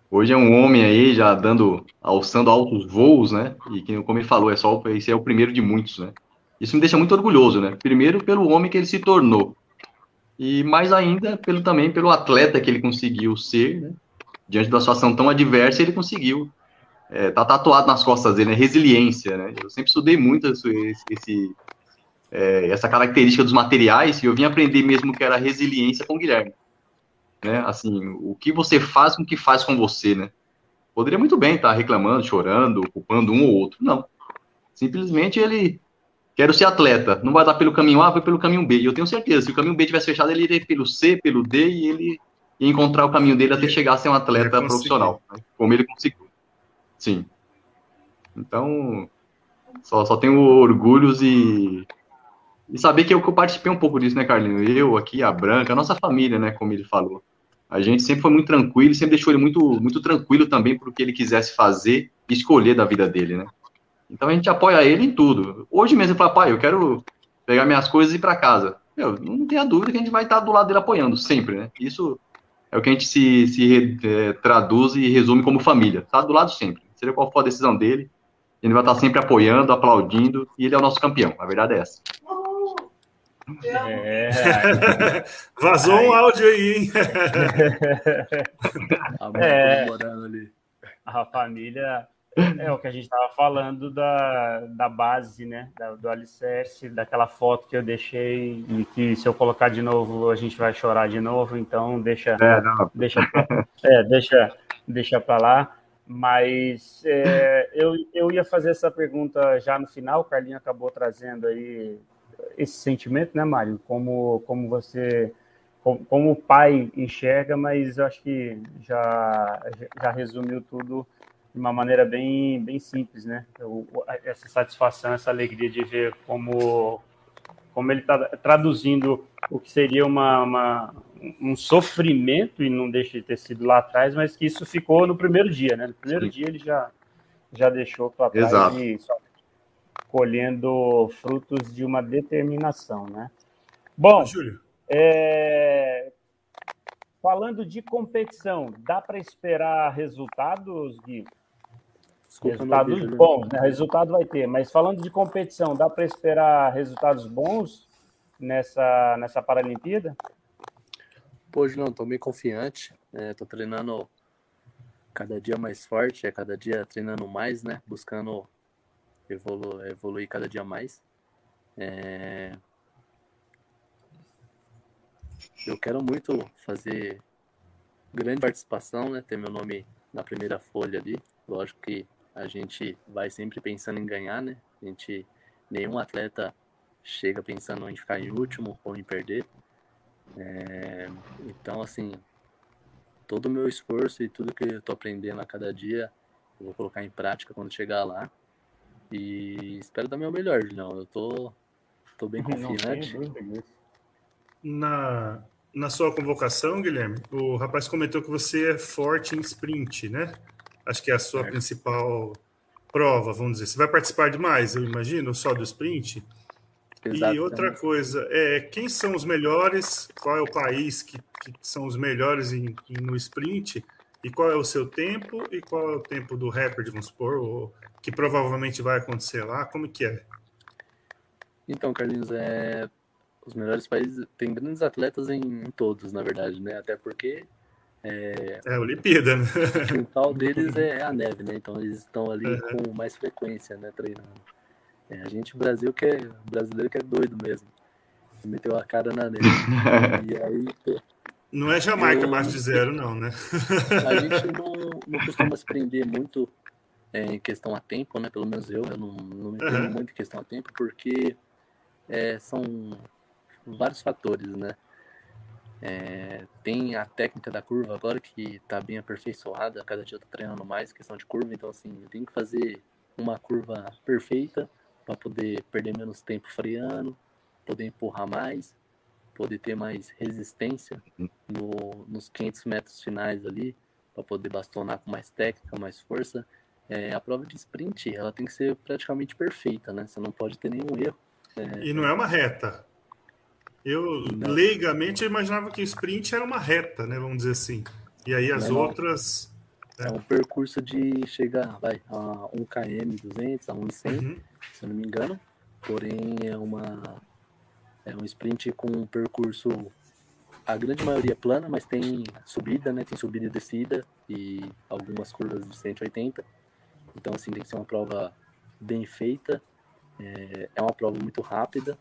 Hoje é um homem aí já dando, alçando altos voos, né? E que, como ele falou, é só esse é o primeiro de muitos, né? Isso me deixa muito orgulhoso, né? Primeiro pelo homem que ele se tornou e mais ainda pelo também pelo atleta que ele conseguiu ser, né? Diante da situação tão adversa, ele conseguiu é, tá tatuado nas costas dele, né? Resiliência, né? Eu sempre estudei muito esse, esse é, essa característica dos materiais e eu vim aprender mesmo que era resiliência com o Guilherme. Né? Assim, o que você faz com o que faz com você, né? Poderia muito bem estar reclamando, chorando, culpando um ou outro. Não. Simplesmente ele quero ser atleta. Não vai dar pelo caminho A, vai pelo caminho B. E eu tenho certeza, se o caminho B tivesse fechado, ele iria pelo C, pelo D e ele ia encontrar o caminho dele até chegar a ser um atleta profissional, né? como ele conseguiu. Sim. Então, só, só tenho orgulhos e, e saber que eu, que eu participei um pouco disso, né, Carlinho? Eu aqui, a Branca, a nossa família, né, como ele falou. A gente sempre foi muito tranquilo, sempre deixou ele muito, muito tranquilo também para o que ele quisesse fazer e escolher da vida dele, né? Então a gente apoia ele em tudo. Hoje mesmo ele fala, pai, eu quero pegar minhas coisas e ir para casa. Meu, não tenha dúvida que a gente vai estar do lado dele apoiando, sempre, né? Isso é o que a gente se, se é, traduz e resume como família. Tá do lado sempre. Seja qual for a decisão dele, ele vai estar sempre apoiando, aplaudindo, e ele é o nosso campeão. A verdade é essa. É. Vazou um áudio aí, hein? é. A família é o que a gente estava falando da, da base, né? Da, do alicerce, daquela foto que eu deixei e que se eu colocar de novo a gente vai chorar de novo, então deixa, é, deixa, é, deixa, deixa para lá. Mas é, eu, eu ia fazer essa pergunta já no final, o Carlinho acabou trazendo aí esse sentimento, né, Mário? Como, como você, como, como o pai enxerga, mas eu acho que já, já resumiu tudo de uma maneira bem, bem simples, né? Eu, essa satisfação, essa alegria de ver como, como ele está traduzindo o que seria uma, uma, um sofrimento, e não deixa de ter sido lá atrás, mas que isso ficou no primeiro dia, né? No primeiro Sim. dia ele já, já deixou para trás Exato. e só colhendo frutos de uma determinação, né? Bom, Júlio. É... falando de competição, dá para esperar resultados, Gui? Desculpa, resultados bons, né? Resultado vai ter, mas falando de competição, dá para esperar resultados bons nessa, nessa Paralimpíada? Pô, Julião, estou bem confiante. Estou é, treinando cada dia mais forte, é cada dia treinando mais, né? Buscando evolu evoluir cada dia mais. É... Eu quero muito fazer grande participação, né? Ter meu nome na primeira folha ali. Lógico que a gente vai sempre pensando em ganhar, né? A gente, nenhum atleta chega pensando em ficar em último ou em perder. É, então, assim, todo o meu esforço e tudo que eu tô aprendendo a cada dia, eu vou colocar em prática quando chegar lá. E espero dar meu melhor, não. Eu tô, tô bem confiante. Na, na sua convocação, Guilherme, o rapaz comentou que você é forte em sprint, né? Acho que é a sua é. principal prova, vamos dizer. Você vai participar de mais, eu imagino, só do sprint? E outra coisa, é, quem são os melhores? Qual é o país que, que são os melhores em, em, no sprint? E qual é o seu tempo? E qual é o tempo do rapper, vamos supor, ou, que provavelmente vai acontecer lá? Como que é? Então, Carlinhos, é, os melhores países tem grandes atletas em, em todos, na verdade, né? Até porque é, é a Olimpíada, né? O quintal deles é a neve, né? Então eles estão ali uhum. com mais frequência, né? Treinando. É, a gente, o Brasil, que é, brasileiro que é doido mesmo. Meteu a cara na neve. e aí. Não é Jamaica abaixo de zero, não, né? a gente não, não costuma se prender muito é, em questão a tempo, né? Pelo menos eu, eu não, não me prendo uhum. muito em questão a tempo, porque é, são vários fatores, né? É, tem a técnica da curva agora que está bem aperfeiçoada, cada dia eu tô treinando mais questão de curva, então assim, eu tenho que fazer uma curva perfeita para poder perder menos tempo freando, poder empurrar mais, poder ter mais resistência no, nos 500 metros finais ali, para poder bastonar com mais técnica, mais força. É, a prova de sprint, ela tem que ser praticamente perfeita, né? Você não pode ter nenhum erro. É, e não é uma reta. Eu, não. leigamente, eu imaginava que o sprint era uma reta, né? Vamos dizer assim. E aí as não, outras. É. é um percurso de chegar vai, a 1 km 200, a 1 100, uhum. se eu não me engano. Porém, é uma é um sprint com um percurso a grande maioria plana, mas tem subida, né? Tem subida e descida e algumas curvas de 180. Então, assim, tem que ser uma prova bem feita. É, é uma prova muito rápida.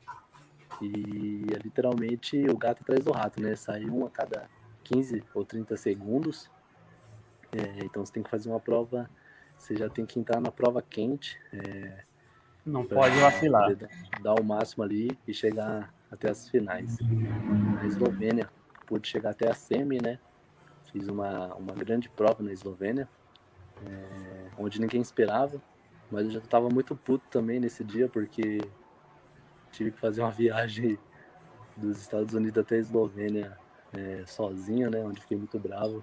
E é literalmente o gato atrás do rato, né? Sai um a cada 15 ou 30 segundos. É, então você tem que fazer uma prova, você já tem que entrar na prova quente. É, Não pode vacilar. Dar o máximo ali e chegar até as finais. Na Eslovênia, pude chegar até a semi, né? Fiz uma, uma grande prova na Eslovênia, é, onde ninguém esperava, mas eu já estava muito puto também nesse dia, porque tive que fazer uma viagem dos Estados Unidos até a Eslovênia é, sozinho, né? Onde fiquei muito bravo.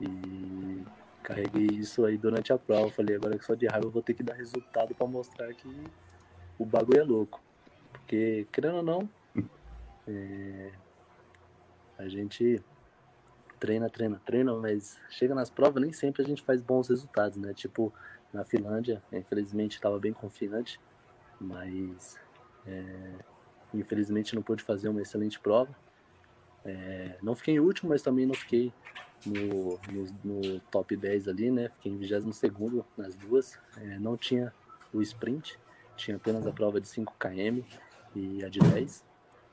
E carreguei isso aí durante a prova. Falei, agora que só de raiva eu vou ter que dar resultado para mostrar que o bagulho é louco. Porque, querendo ou não, é, a gente treina, treina, treina, mas chega nas provas nem sempre a gente faz bons resultados, né? Tipo, na Finlândia, infelizmente estava bem confiante, mas é, infelizmente não pude fazer uma excelente prova. É, não fiquei em último, mas também não fiquei no, no, no top 10 ali, né? Fiquei em 22 nas duas. É, não tinha o sprint, tinha apenas a prova de 5 km e a de 10.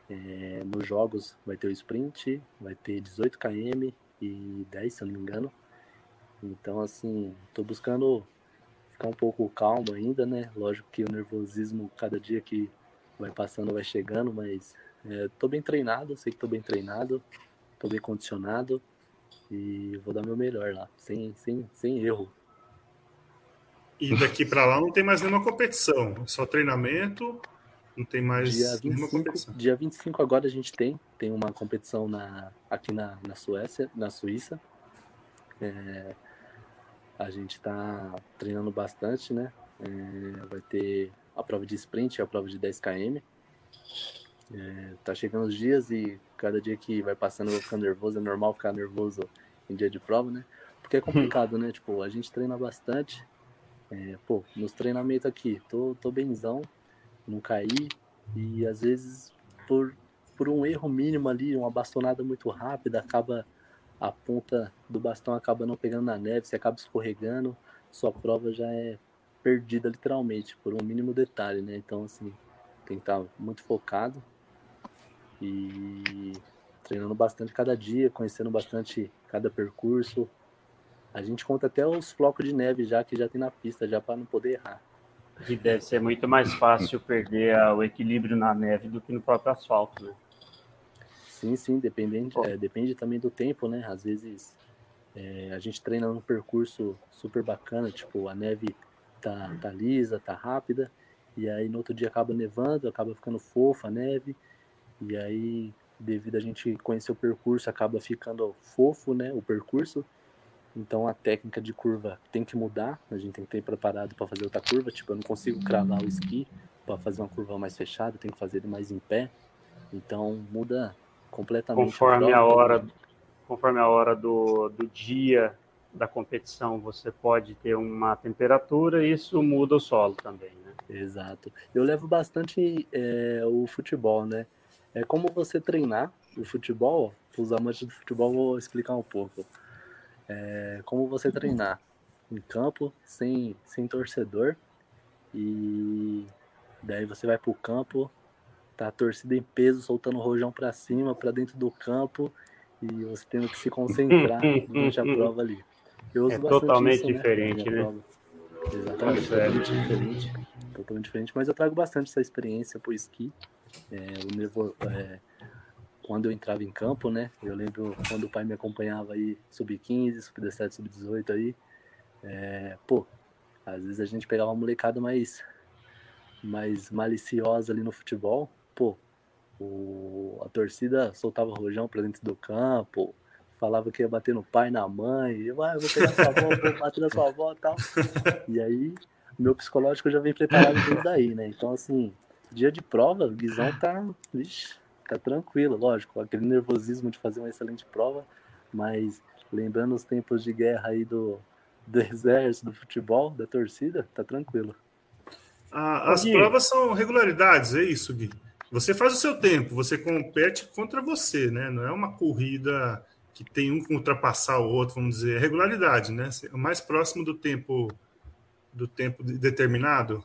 É, nos jogos vai ter o sprint, vai ter 18 km e 10, se eu não me engano. Então, assim, tô buscando ficar um pouco calmo ainda, né? Lógico que o nervosismo, cada dia que vai passando, vai chegando, mas é, tô bem treinado, sei que tô bem treinado, tô bem condicionado e vou dar meu melhor lá, sem, sem, sem erro. E daqui para lá não tem mais nenhuma competição, é só treinamento, não tem mais dia 25, nenhuma competição. Dia 25 agora a gente tem, tem uma competição na, aqui na, na Suécia, na Suíça. É, a gente está treinando bastante, né? É, vai ter a prova de sprint e a prova de 10 km. É, tá chegando os dias e cada dia que vai passando eu vou ficando nervoso, é normal ficar nervoso em dia de prova, né? Porque é complicado, né? Tipo, a gente treina bastante. É, pô, nos treinamentos aqui, tô, tô benzão, não caí. E às vezes, por, por um erro mínimo ali, uma bastonada muito rápida, acaba a ponta do bastão acaba não pegando na neve, você acaba escorregando, sua prova já é perdida literalmente, por um mínimo detalhe, né? Então, assim, tem que estar muito focado e treinando bastante cada dia, conhecendo bastante cada percurso. A gente conta até os flocos de neve já que já tem na pista, já para não poder errar. E deve ser muito mais fácil perder o equilíbrio na neve do que no próprio asfalto, né? Sim, sim, dependente, é, depende também do tempo, né? Às vezes é, a gente treina num percurso super bacana, tipo, a neve tá, tá lisa, tá rápida, e aí no outro dia acaba nevando, acaba ficando fofa a neve, e aí, devido a gente conhecer o percurso, acaba ficando fofo, né, o percurso, então a técnica de curva tem que mudar, a gente tem que ter preparado para fazer outra curva, tipo, eu não consigo cravar o esqui para fazer uma curva mais fechada, tem que fazer ele mais em pé, então muda completamente. Conforme a, a hora, conforme a hora do, do dia da competição, você pode ter uma temperatura isso muda o solo também, né? Exato. Eu levo bastante é, o futebol, né? É como você treinar o futebol. Os amantes do futebol vou explicar um pouco. É como você treinar em campo sem, sem torcedor e daí você vai pro campo Tá a torcida em peso, soltando o rojão para cima, para dentro do campo, e você tendo que se concentrar durante a prova ali. é totalmente isso, né, diferente, né? né? Exatamente, é. totalmente diferente. Totalmente diferente, mas eu trago bastante essa experiência pro esqui. É, nervo, é, quando eu entrava em campo, né? Eu lembro quando o pai me acompanhava aí, sub-15, sub-17, sub-18 aí. É, pô, às vezes a gente pegava uma molecada mais, mais maliciosa ali no futebol pô, o, a torcida soltava rojão pra dentro do campo, falava que ia bater no pai, na mãe, eu, ah, eu vou pegar sua avó, vou bater na sua avó e tal. E aí, meu psicológico já vem preparado desde aí, né? Então, assim, dia de prova, o Guizão tá, vixe, tá tranquilo, lógico, aquele nervosismo de fazer uma excelente prova, mas lembrando os tempos de guerra aí do, do exército, do futebol, da torcida, tá tranquilo. Ah, as Gui. provas são regularidades, é isso, Gui? Você faz o seu tempo, você compete contra você, né? Não é uma corrida que tem um que ultrapassar o outro, vamos dizer, é regularidade, né? O mais próximo do tempo do tempo determinado,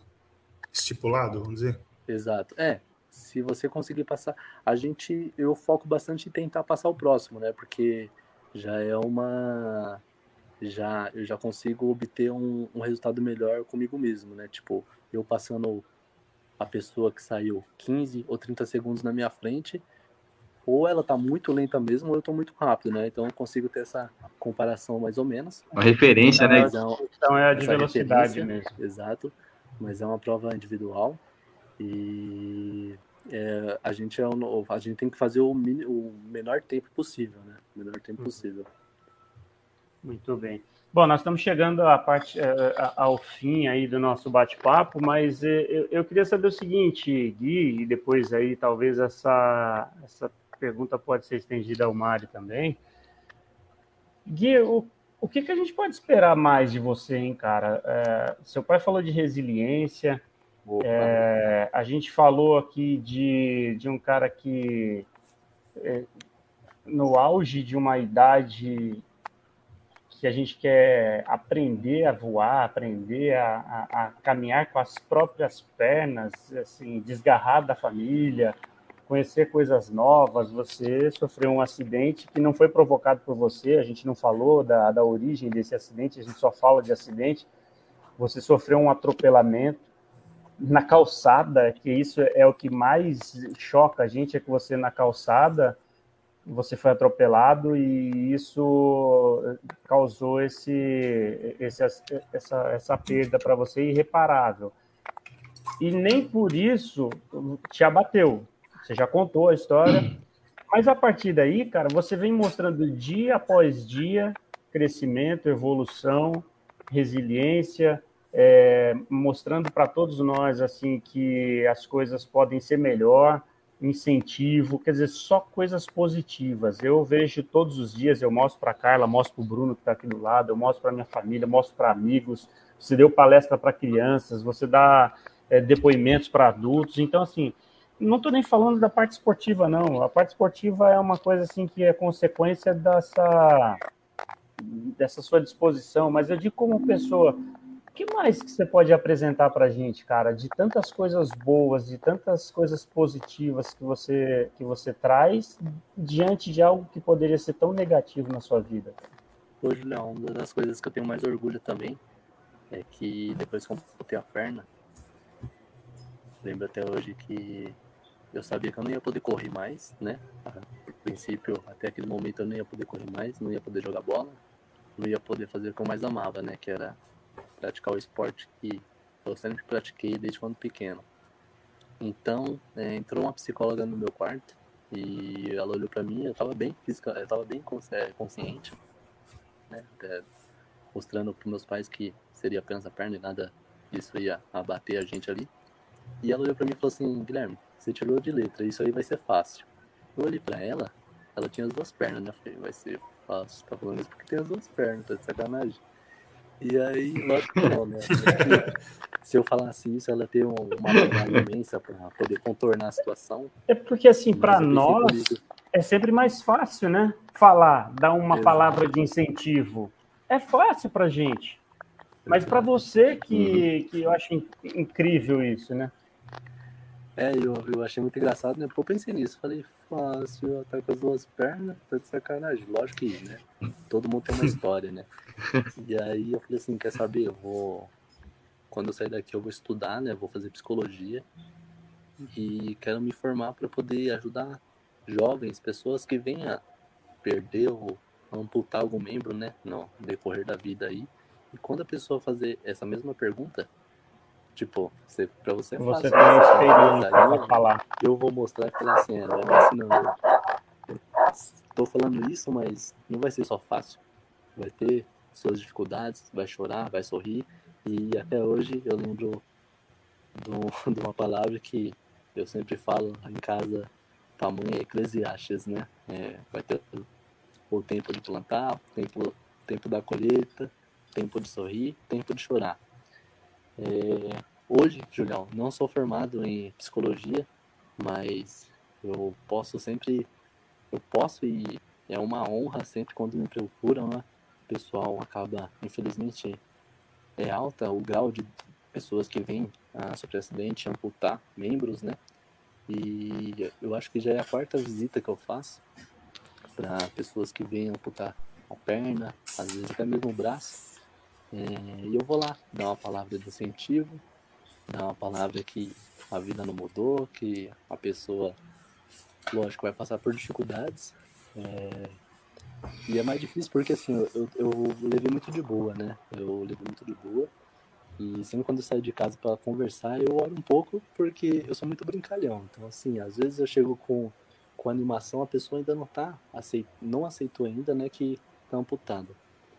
estipulado, vamos dizer? Exato. É, se você conseguir passar, a gente, eu foco bastante em tentar passar o próximo, né? Porque já é uma, já eu já consigo obter um, um resultado melhor comigo mesmo, né? Tipo, eu passando a pessoa que saiu 15 ou 30 segundos na minha frente, ou ela tá muito lenta mesmo, ou eu tô muito rápido, né? Então eu consigo ter essa comparação mais ou menos. Uma referência, né? É então é a de velocidade mesmo. Exato, mas é uma prova individual e é, a gente é um, a gente tem que fazer o, mini, o menor tempo possível, né? O menor tempo uhum. possível. Muito bem. Bom, nós estamos chegando à parte, é, ao fim aí do nosso bate-papo, mas é, eu, eu, queria saber o seguinte, Gui, e depois aí talvez essa, essa pergunta pode ser estendida ao Mário também. Gui, o, o que, que a gente pode esperar mais de você, hein, cara? É, seu pai falou de resiliência, é, a gente falou aqui de, de um cara que, é, no auge de uma idade que a gente quer aprender a voar, aprender a, a, a caminhar com as próprias pernas, assim, desgarrar da família, conhecer coisas novas. Você sofreu um acidente que não foi provocado por você, a gente não falou da, da origem desse acidente, a gente só fala de acidente. Você sofreu um atropelamento na calçada, que isso é o que mais choca a gente, é que você na calçada você foi atropelado e isso causou esse, esse essa, essa perda para você irreparável. E nem por isso te abateu, você já contou a história. Mas a partir daí, cara, você vem mostrando dia após dia crescimento, evolução, resiliência, é, mostrando para todos nós assim que as coisas podem ser melhor, incentivo, quer dizer, só coisas positivas. Eu vejo todos os dias, eu mostro para Carla, mostro para o Bruno que está aqui do lado, eu mostro para minha família, mostro para amigos. Você deu palestra para crianças, você dá é, depoimentos para adultos. Então, assim, não estou nem falando da parte esportiva, não. A parte esportiva é uma coisa assim que é consequência dessa dessa sua disposição, mas eu digo como pessoa, que mais que você pode apresentar para a gente, cara, de tantas coisas boas, de tantas coisas positivas que você que você traz diante de algo que poderia ser tão negativo na sua vida? Hoje, não. Uma das coisas que eu tenho mais orgulho também é que depois que eu botei a perna, lembro até hoje que eu sabia que eu não ia poder correr mais, né? A princípio, até aquele momento eu não ia poder correr mais, não ia poder jogar bola, não ia poder fazer o que eu mais amava, né? Que era praticar o esporte que eu sempre pratiquei desde quando pequeno. Então, é, entrou uma psicóloga no meu quarto e ela olhou para mim, eu tava bem física, eu tava bem é, consciente, né? Até mostrando para meus pais que seria apenas a perna e nada disso ia abater a gente ali. E ela olhou para mim e falou assim: Guilherme, você tirou de letra, isso aí vai ser fácil. Eu olhei pra ela, ela tinha as duas pernas, né? Eu falei, vai ser fácil, tá falando isso porque tem as duas pernas, tá de sacanagem. E aí, lógico que não, né? Se eu falasse isso, ela ter uma trabalho imensa para poder contornar a situação. É porque, assim, para nós, é sempre mais fácil, né? Falar, dar uma Exato. palavra de incentivo. É fácil para gente. Mas para você que, uhum. que eu acho incrível isso, né? É, eu, eu achei muito engraçado, né? Eu pensei nisso. Falei, fácil, tá com as duas pernas, tá de sacanagem. Lógico que, né? Todo mundo tem uma história, né? E aí eu falei assim, quer saber? Eu vou. Quando eu sair daqui, eu vou estudar, né? Vou fazer psicologia. E quero me formar para poder ajudar jovens, pessoas que venham perder ou amputar algum membro, né? No decorrer da vida aí. E quando a pessoa fazer essa mesma pergunta, Tipo, você, pra você é Você tem experiência pra falar. Eu vou mostrar e falar assim, é, não é assim não. Tô falando isso, mas não vai ser só fácil. Vai ter suas dificuldades, vai chorar, vai sorrir. E até hoje eu lembro de uma palavra que eu sempre falo em casa, tamanho é Eclesiastes, né? É, vai ter o tempo de plantar, o tempo, tempo da colheita, tempo de sorrir, tempo de chorar. É, hoje, Julião, não sou formado em psicologia, mas eu posso sempre, eu posso e é uma honra sempre quando me procuram, né? O pessoal acaba, infelizmente, é alta o grau de pessoas que vêm a sofrer acidente, amputar membros, né? E eu acho que já é a quarta visita que eu faço para pessoas que vêm amputar a perna, às vezes até mesmo o braço. É, e eu vou lá dar uma palavra de incentivo, dar uma palavra que a vida não mudou, que a pessoa, lógico, vai passar por dificuldades. É, e é mais difícil porque assim, eu, eu levei muito de boa, né? Eu levei muito de boa. E sempre quando eu saio de casa para conversar, eu oro um pouco porque eu sou muito brincalhão. Então, assim, às vezes eu chego com, com animação, a pessoa ainda não tá aceit, não aceitou ainda, né, que tá amputada.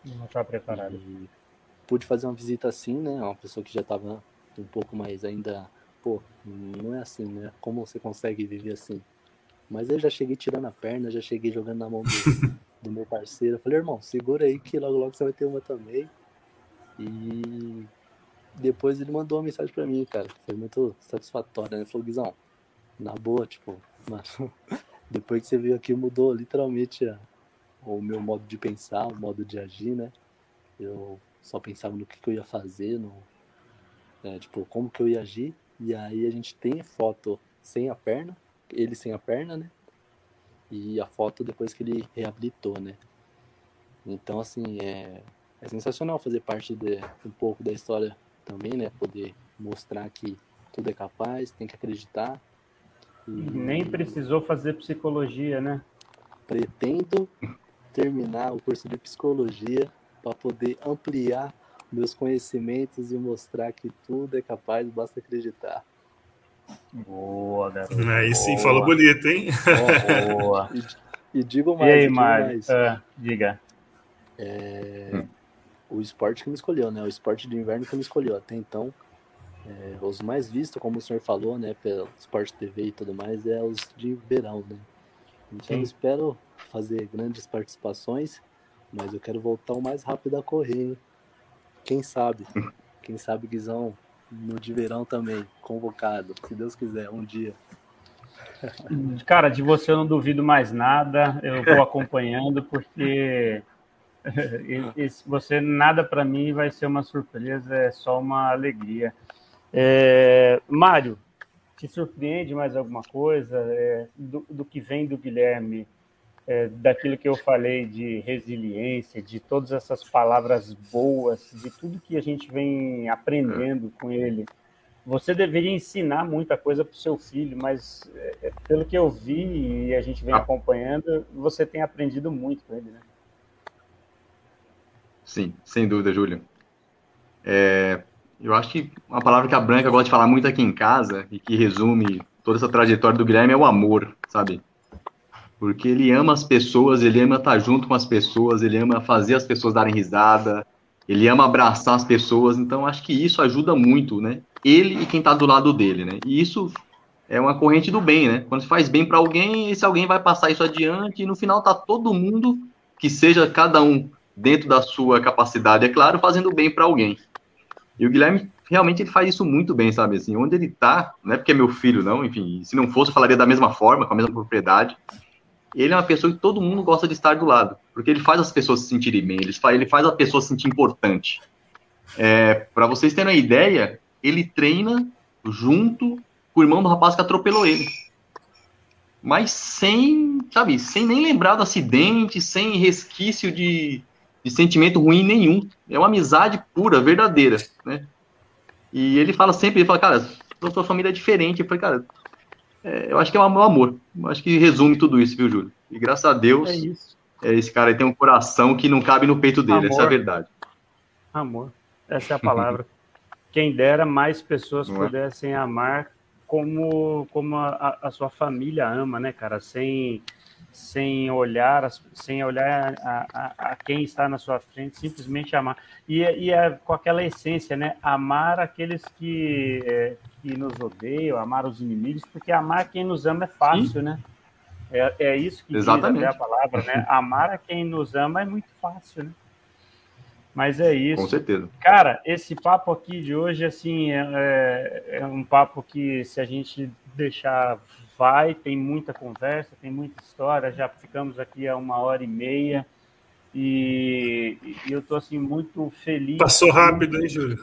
Não tá preparado. E pude fazer uma visita assim, né, uma pessoa que já tava um pouco mais ainda, pô, não é assim, né? Como você consegue viver assim? Mas eu já cheguei tirando a perna, já cheguei jogando na mão do, do meu parceiro. Eu falei, irmão, segura aí que logo logo você vai ter uma também. E depois ele mandou uma mensagem pra mim, cara. Foi muito satisfatório, né? Falou, Guizão, na boa, tipo, mano, depois que você veio aqui mudou literalmente a, o meu modo de pensar, o modo de agir, né? Eu só pensava no que, que eu ia fazer, no, é, tipo, como que eu ia agir. E aí a gente tem foto sem a perna, ele sem a perna, né? E a foto depois que ele reabilitou, né? Então, assim, é, é sensacional fazer parte de um pouco da história também, né? Poder mostrar que tudo é capaz, tem que acreditar. E... Nem precisou fazer psicologia, né? Pretendo terminar o curso de psicologia para poder ampliar meus conhecimentos e mostrar que tudo é capaz, basta acreditar. Boa, garoto. Aí sim, falou bonito, hein? Boa. e, e, digo mais. E aí, Mário? Uh, diga. É, hum. O esporte que me escolheu, né? O esporte de inverno que me escolheu. Até então, é, os mais vistos, como o senhor falou, né? Pelo esporte TV e tudo mais, é os de verão, né? Então, eu espero fazer grandes participações, mas eu quero voltar o mais rápido a correr, hein? Quem sabe? Quem sabe Guizão no de verão também, convocado, se Deus quiser, um dia. Cara, de você eu não duvido mais nada, eu vou acompanhando, porque você nada para mim vai ser uma surpresa, é só uma alegria. É, Mário, te surpreende mais alguma coisa é, do, do que vem do Guilherme? É, daquilo que eu falei de resiliência, de todas essas palavras boas, de tudo que a gente vem aprendendo com ele. Você deveria ensinar muita coisa para o seu filho, mas é, pelo que eu vi e a gente vem ah. acompanhando, você tem aprendido muito com ele, né? Sim, sem dúvida, Júlio. É, eu acho que uma palavra que a Branca gosta de falar muito aqui em casa e que resume toda essa trajetória do Guilherme é o amor, sabe? Porque ele ama as pessoas, ele ama estar junto com as pessoas, ele ama fazer as pessoas darem risada, ele ama abraçar as pessoas, então acho que isso ajuda muito, né? Ele e quem está do lado dele, né? E isso é uma corrente do bem, né? Quando você faz bem para alguém, esse alguém vai passar isso adiante e no final tá todo mundo que seja cada um dentro da sua capacidade, é claro, fazendo bem para alguém. E o Guilherme realmente ele faz isso muito bem, sabe? Assim, onde ele tá, não é porque é meu filho, não, enfim, se não fosse, eu falaria da mesma forma, com a mesma propriedade ele é uma pessoa que todo mundo gosta de estar do lado, porque ele faz as pessoas se sentirem bem, ele faz, ele faz a pessoa se sentir importante. É, Para vocês terem uma ideia, ele treina junto com o irmão do rapaz que atropelou ele. Mas sem, sabe, sem nem lembrar do acidente, sem resquício de, de sentimento ruim nenhum. É uma amizade pura, verdadeira, né? E ele fala sempre, ele fala, cara, sua família é diferente. Eu falei, cara, é, eu acho que é o amor. Eu acho que resume tudo isso, viu, Júlio? E graças a Deus, é isso. É, esse cara tem um coração que não cabe no peito dele, amor. essa é a verdade. Amor, essa é a palavra. Quem dera mais pessoas não é? pudessem é? amar como, como a, a, sua família ama, né, cara? Sem, sem olhar, sem olhar a, a, a, quem está na sua frente, simplesmente amar. E, e é com aquela essência, né? Amar aqueles que, é, que nos odeiam, amar os inimigos, porque amar quem nos ama é fácil, Sim. né? É, é isso que Exatamente. diz a palavra, né? Amar a quem nos ama é muito fácil, né? Mas é isso. Com certeza. Cara, esse papo aqui de hoje, assim, é, é, é um papo que se a gente deixar vai, tem muita conversa, tem muita história, já ficamos aqui há uma hora e meia. E, e eu estou assim muito feliz. Passou rápido, hein, Júlio?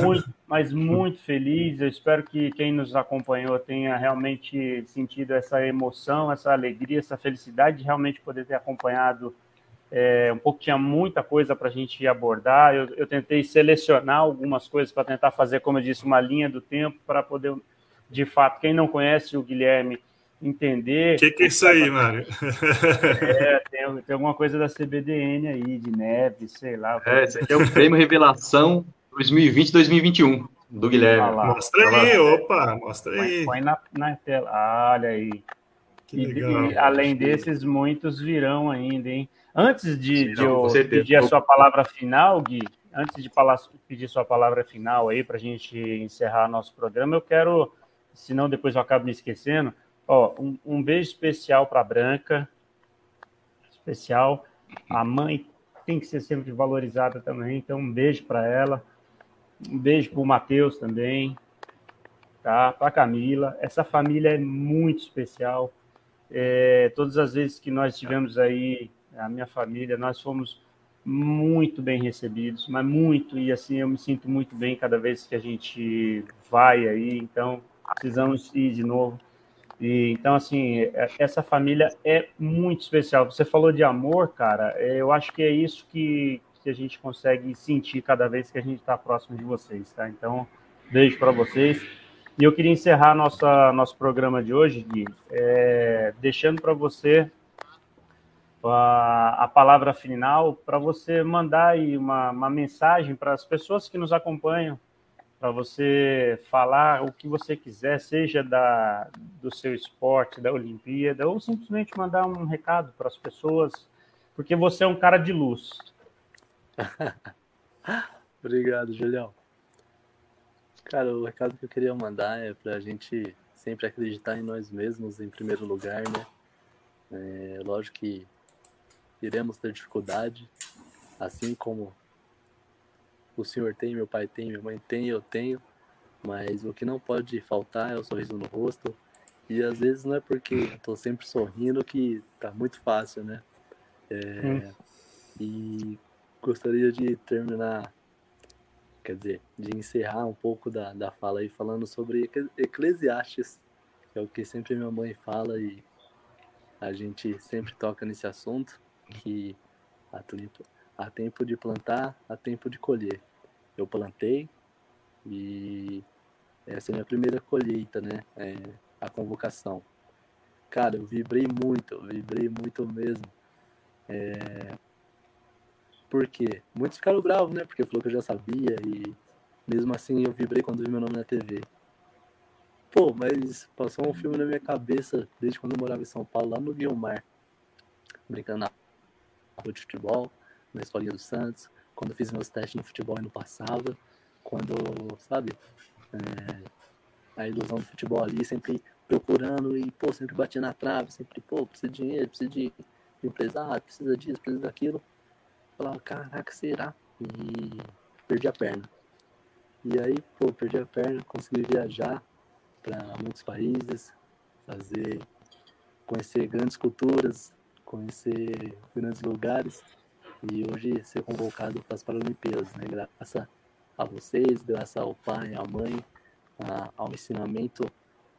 Muito, mas muito feliz. Eu espero que quem nos acompanhou tenha realmente sentido essa emoção, essa alegria, essa felicidade de realmente poder ter acompanhado é, um pouco. Tinha muita coisa para a gente abordar. Eu, eu tentei selecionar algumas coisas para tentar fazer, como eu disse, uma linha do tempo para poder, de fato, quem não conhece o Guilherme entender. O que, que, é isso aí, Mário? É, tem, tem, alguma coisa da CBDN aí, de neve, sei lá. É, esse aqui é o prêmio Revelação 2020-2021, do Guilherme. Ah mostra tá aí, opa, mostra aí. Põe, na, na, tela. Ah, olha aí. E, e, além desses, muitos virão ainda, hein? Antes de, Sim, de não, eu pedir a sua palavra final, Gui, antes de falar, pedir sua palavra final aí para a gente encerrar nosso programa, eu quero, senão depois eu acabo me esquecendo, Ó, um, um beijo especial para a Branca. Especial. A mãe tem que ser sempre valorizada também, então um beijo para ela. Um beijo para o Matheus também. Tá? Para a Camila. Essa família é muito especial. É, todas as vezes que nós tivemos aí, a minha família, nós fomos muito bem recebidos, mas muito, e assim, eu me sinto muito bem cada vez que a gente vai aí, então precisamos ir de novo. E, então, assim, é, essa família é muito especial. Você falou de amor, cara, é, eu acho que é isso que, que a gente consegue sentir cada vez que a gente está próximo de vocês, tá? Então, beijo para vocês. E eu queria encerrar nossa, nosso programa de hoje, Gui, é, deixando para você a, a, palavra final, para você mandar aí uma, uma mensagem para as pessoas que nos acompanham, para você falar o que você quiser, seja da, do seu esporte, da Olimpíada, ou simplesmente mandar um recado para as pessoas, porque você é um cara de luz. Obrigado, Julião. Cara, o recado que eu queria mandar é para a gente sempre acreditar em nós mesmos em primeiro lugar, né? É, lógico que iremos ter dificuldade, assim como o senhor tem, meu pai tem, minha mãe tem, eu tenho, mas o que não pode faltar é o sorriso no rosto. E às vezes não é porque estou sempre sorrindo que tá muito fácil, né? É, hum. E gostaria de terminar, quer dizer, de encerrar um pouco da, da fala aí falando sobre Eclesiastes, que é o que sempre minha mãe fala e a gente sempre toca nesse assunto, que a tulipa Há tempo de plantar, há tempo de colher. Eu plantei e essa é a minha primeira colheita, né? É a convocação. Cara, eu vibrei muito, eu vibrei muito mesmo. É... Por quê? Muitos ficaram bravos, né? Porque falou que eu já sabia e mesmo assim eu vibrei quando vi meu nome na TV. Pô, mas passou um filme na minha cabeça desde quando eu morava em São Paulo, lá no Guilmar. Brincando na rua de futebol na escolinha do Santos, quando fiz meus testes no futebol e não passava, quando, sabe, é, a ilusão do futebol ali, sempre procurando e, pô, sempre batia na trave, sempre, pô, precisa de dinheiro, precisa de, de empresário, precisa disso, precisa daquilo. Falava, caraca, será? E perdi a perna. E aí, pô, perdi a perna, consegui viajar para muitos países, fazer, conhecer grandes culturas, conhecer grandes lugares e hoje ser convocado para as Paralimpíadas, né? Graças a vocês, graças ao pai, à mãe, a, ao ensinamento.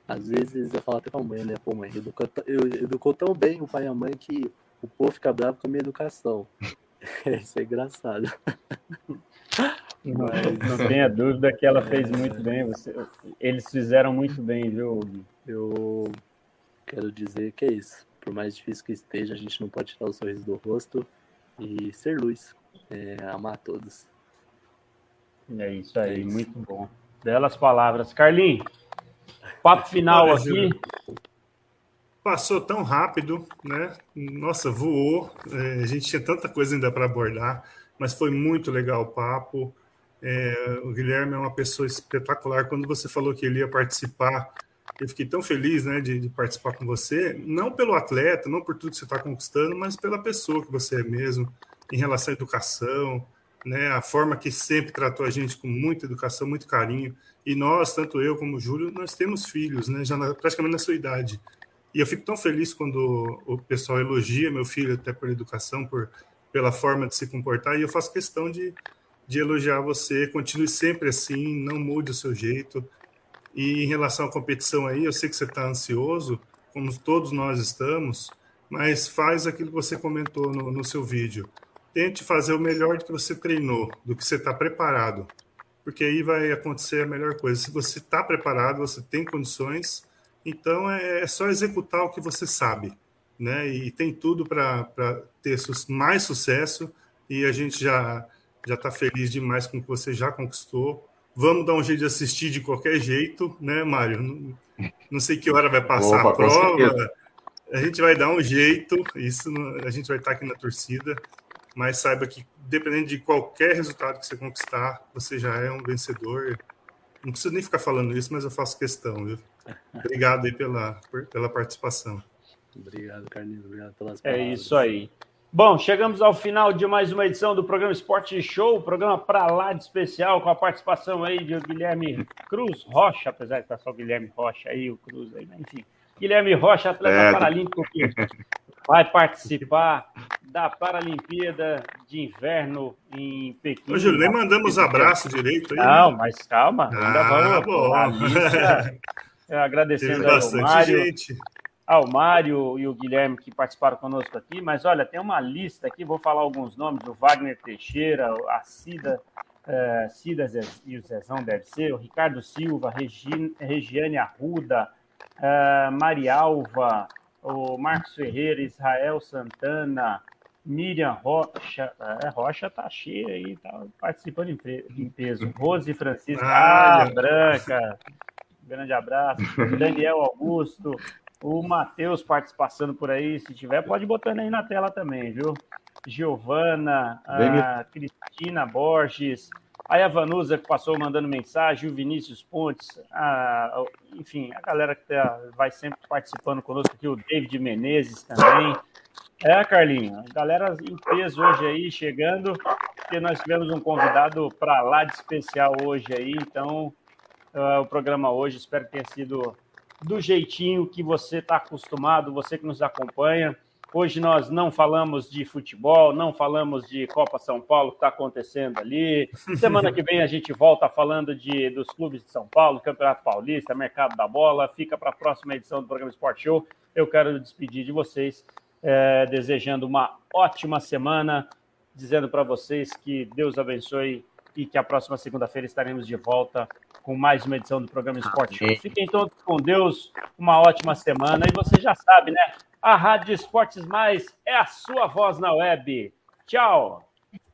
Às vezes eu falo até com a mãe, né? Pô, mãe, educou, eu, educou tão bem o pai e a mãe que o povo fica bravo com a minha educação. Isso é engraçado. Mas não tenha dúvida que ela fez muito bem. Você, eles fizeram muito bem, viu, Eu quero dizer que é isso. Por mais difícil que esteja, a gente não pode tirar o sorriso do rosto e ser luz, é, amar todos. É isso aí, é isso. muito bom. Belas palavras. Carlinhos, papo final Olha, aqui. Passou tão rápido, né? Nossa, voou. É, a gente tinha tanta coisa ainda para abordar, mas foi muito legal o papo. É, o Guilherme é uma pessoa espetacular. Quando você falou que ele ia participar eu fiquei tão feliz né, de, de, participar com você, não pelo atleta, não por tudo que você está conquistando, mas pela pessoa que você é mesmo, em relação à educação, né, a forma que sempre tratou a gente com muita educação, muito carinho. E nós, tanto eu como o Júlio, nós temos filhos, né, já na, praticamente na sua idade. E eu fico tão feliz quando o pessoal elogia meu filho até por educação, por pela forma de se comportar, e eu faço questão de, de elogiar você. Continue sempre assim, não mude o seu jeito. E em relação à competição aí, eu sei que você está ansioso, como todos nós estamos, mas faz aquilo que você comentou no, no seu vídeo. Tente fazer o melhor do que você treinou, do que você está preparado, porque aí vai acontecer a melhor coisa. Se você está preparado, você tem condições, então é, é só executar o que você sabe, né? E tem tudo para ter mais sucesso e a gente já já está feliz demais com o que você já conquistou. Vamos dar um jeito de assistir de qualquer jeito, né, Mário? Não, não sei que hora vai passar Opa, a prova. A gente vai dar um jeito, isso a gente vai estar aqui na torcida, mas saiba que dependendo de qualquer resultado que você conquistar, você já é um vencedor. Não preciso nem ficar falando isso, mas eu faço questão, viu? Obrigado aí pela, pela participação. Obrigado, Carlinhos. Obrigado pelas palavras. É isso aí. Bom, chegamos ao final de mais uma edição do programa Esporte Show, programa para lá de especial, com a participação aí de Guilherme Cruz Rocha, apesar de estar só o Guilherme Rocha aí, o Cruz aí, mas enfim. Guilherme Rocha, atleta é. paralímpico, que vai participar da Paralimpíada de Inverno em Pequim. Ô, Júlio, nem mandamos abraço direito aí. Não, né? mas calma, ainda ah, vamos. Bom. agradecendo ao Mário. Gente ao Mário e o Guilherme que participaram conosco aqui, mas olha, tem uma lista aqui, vou falar alguns nomes, o Wagner Teixeira, a Cida, uh, Cida e o Zezão deve ser, o Ricardo Silva, Regi, Regiane Arruda, uh, Marialva, o Marcos Ferreira, Israel Santana, Miriam Rocha, é, Rocha tá cheia aí, tá participando em, em peso. Rose Francisco, ah, Branca, grande abraço. Daniel Augusto, o Matheus participação por aí, se tiver, pode botando aí na tela também, viu? Giovana, a Cristina Borges, a Vanusa que passou mandando mensagem, o Vinícius Pontes, a, enfim, a galera que tá, vai sempre participando conosco aqui, o David Menezes também. É, Carlinho, a galera em peso hoje aí chegando, porque nós tivemos um convidado para lá de especial hoje aí, então uh, o programa hoje espero que tenha sido do jeitinho que você está acostumado, você que nos acompanha. Hoje nós não falamos de futebol, não falamos de Copa São Paulo que está acontecendo ali. Semana que vem a gente volta falando de, dos clubes de São Paulo, Campeonato Paulista, Mercado da Bola. Fica para a próxima edição do programa Sport Show. Eu quero despedir de vocês, é, desejando uma ótima semana, dizendo para vocês que Deus abençoe e que a próxima segunda-feira estaremos de volta com mais uma edição do programa Esporte Show. Fiquem todos com Deus, uma ótima semana. E você já sabe, né? A Rádio Esportes Mais é a sua voz na web. Tchau!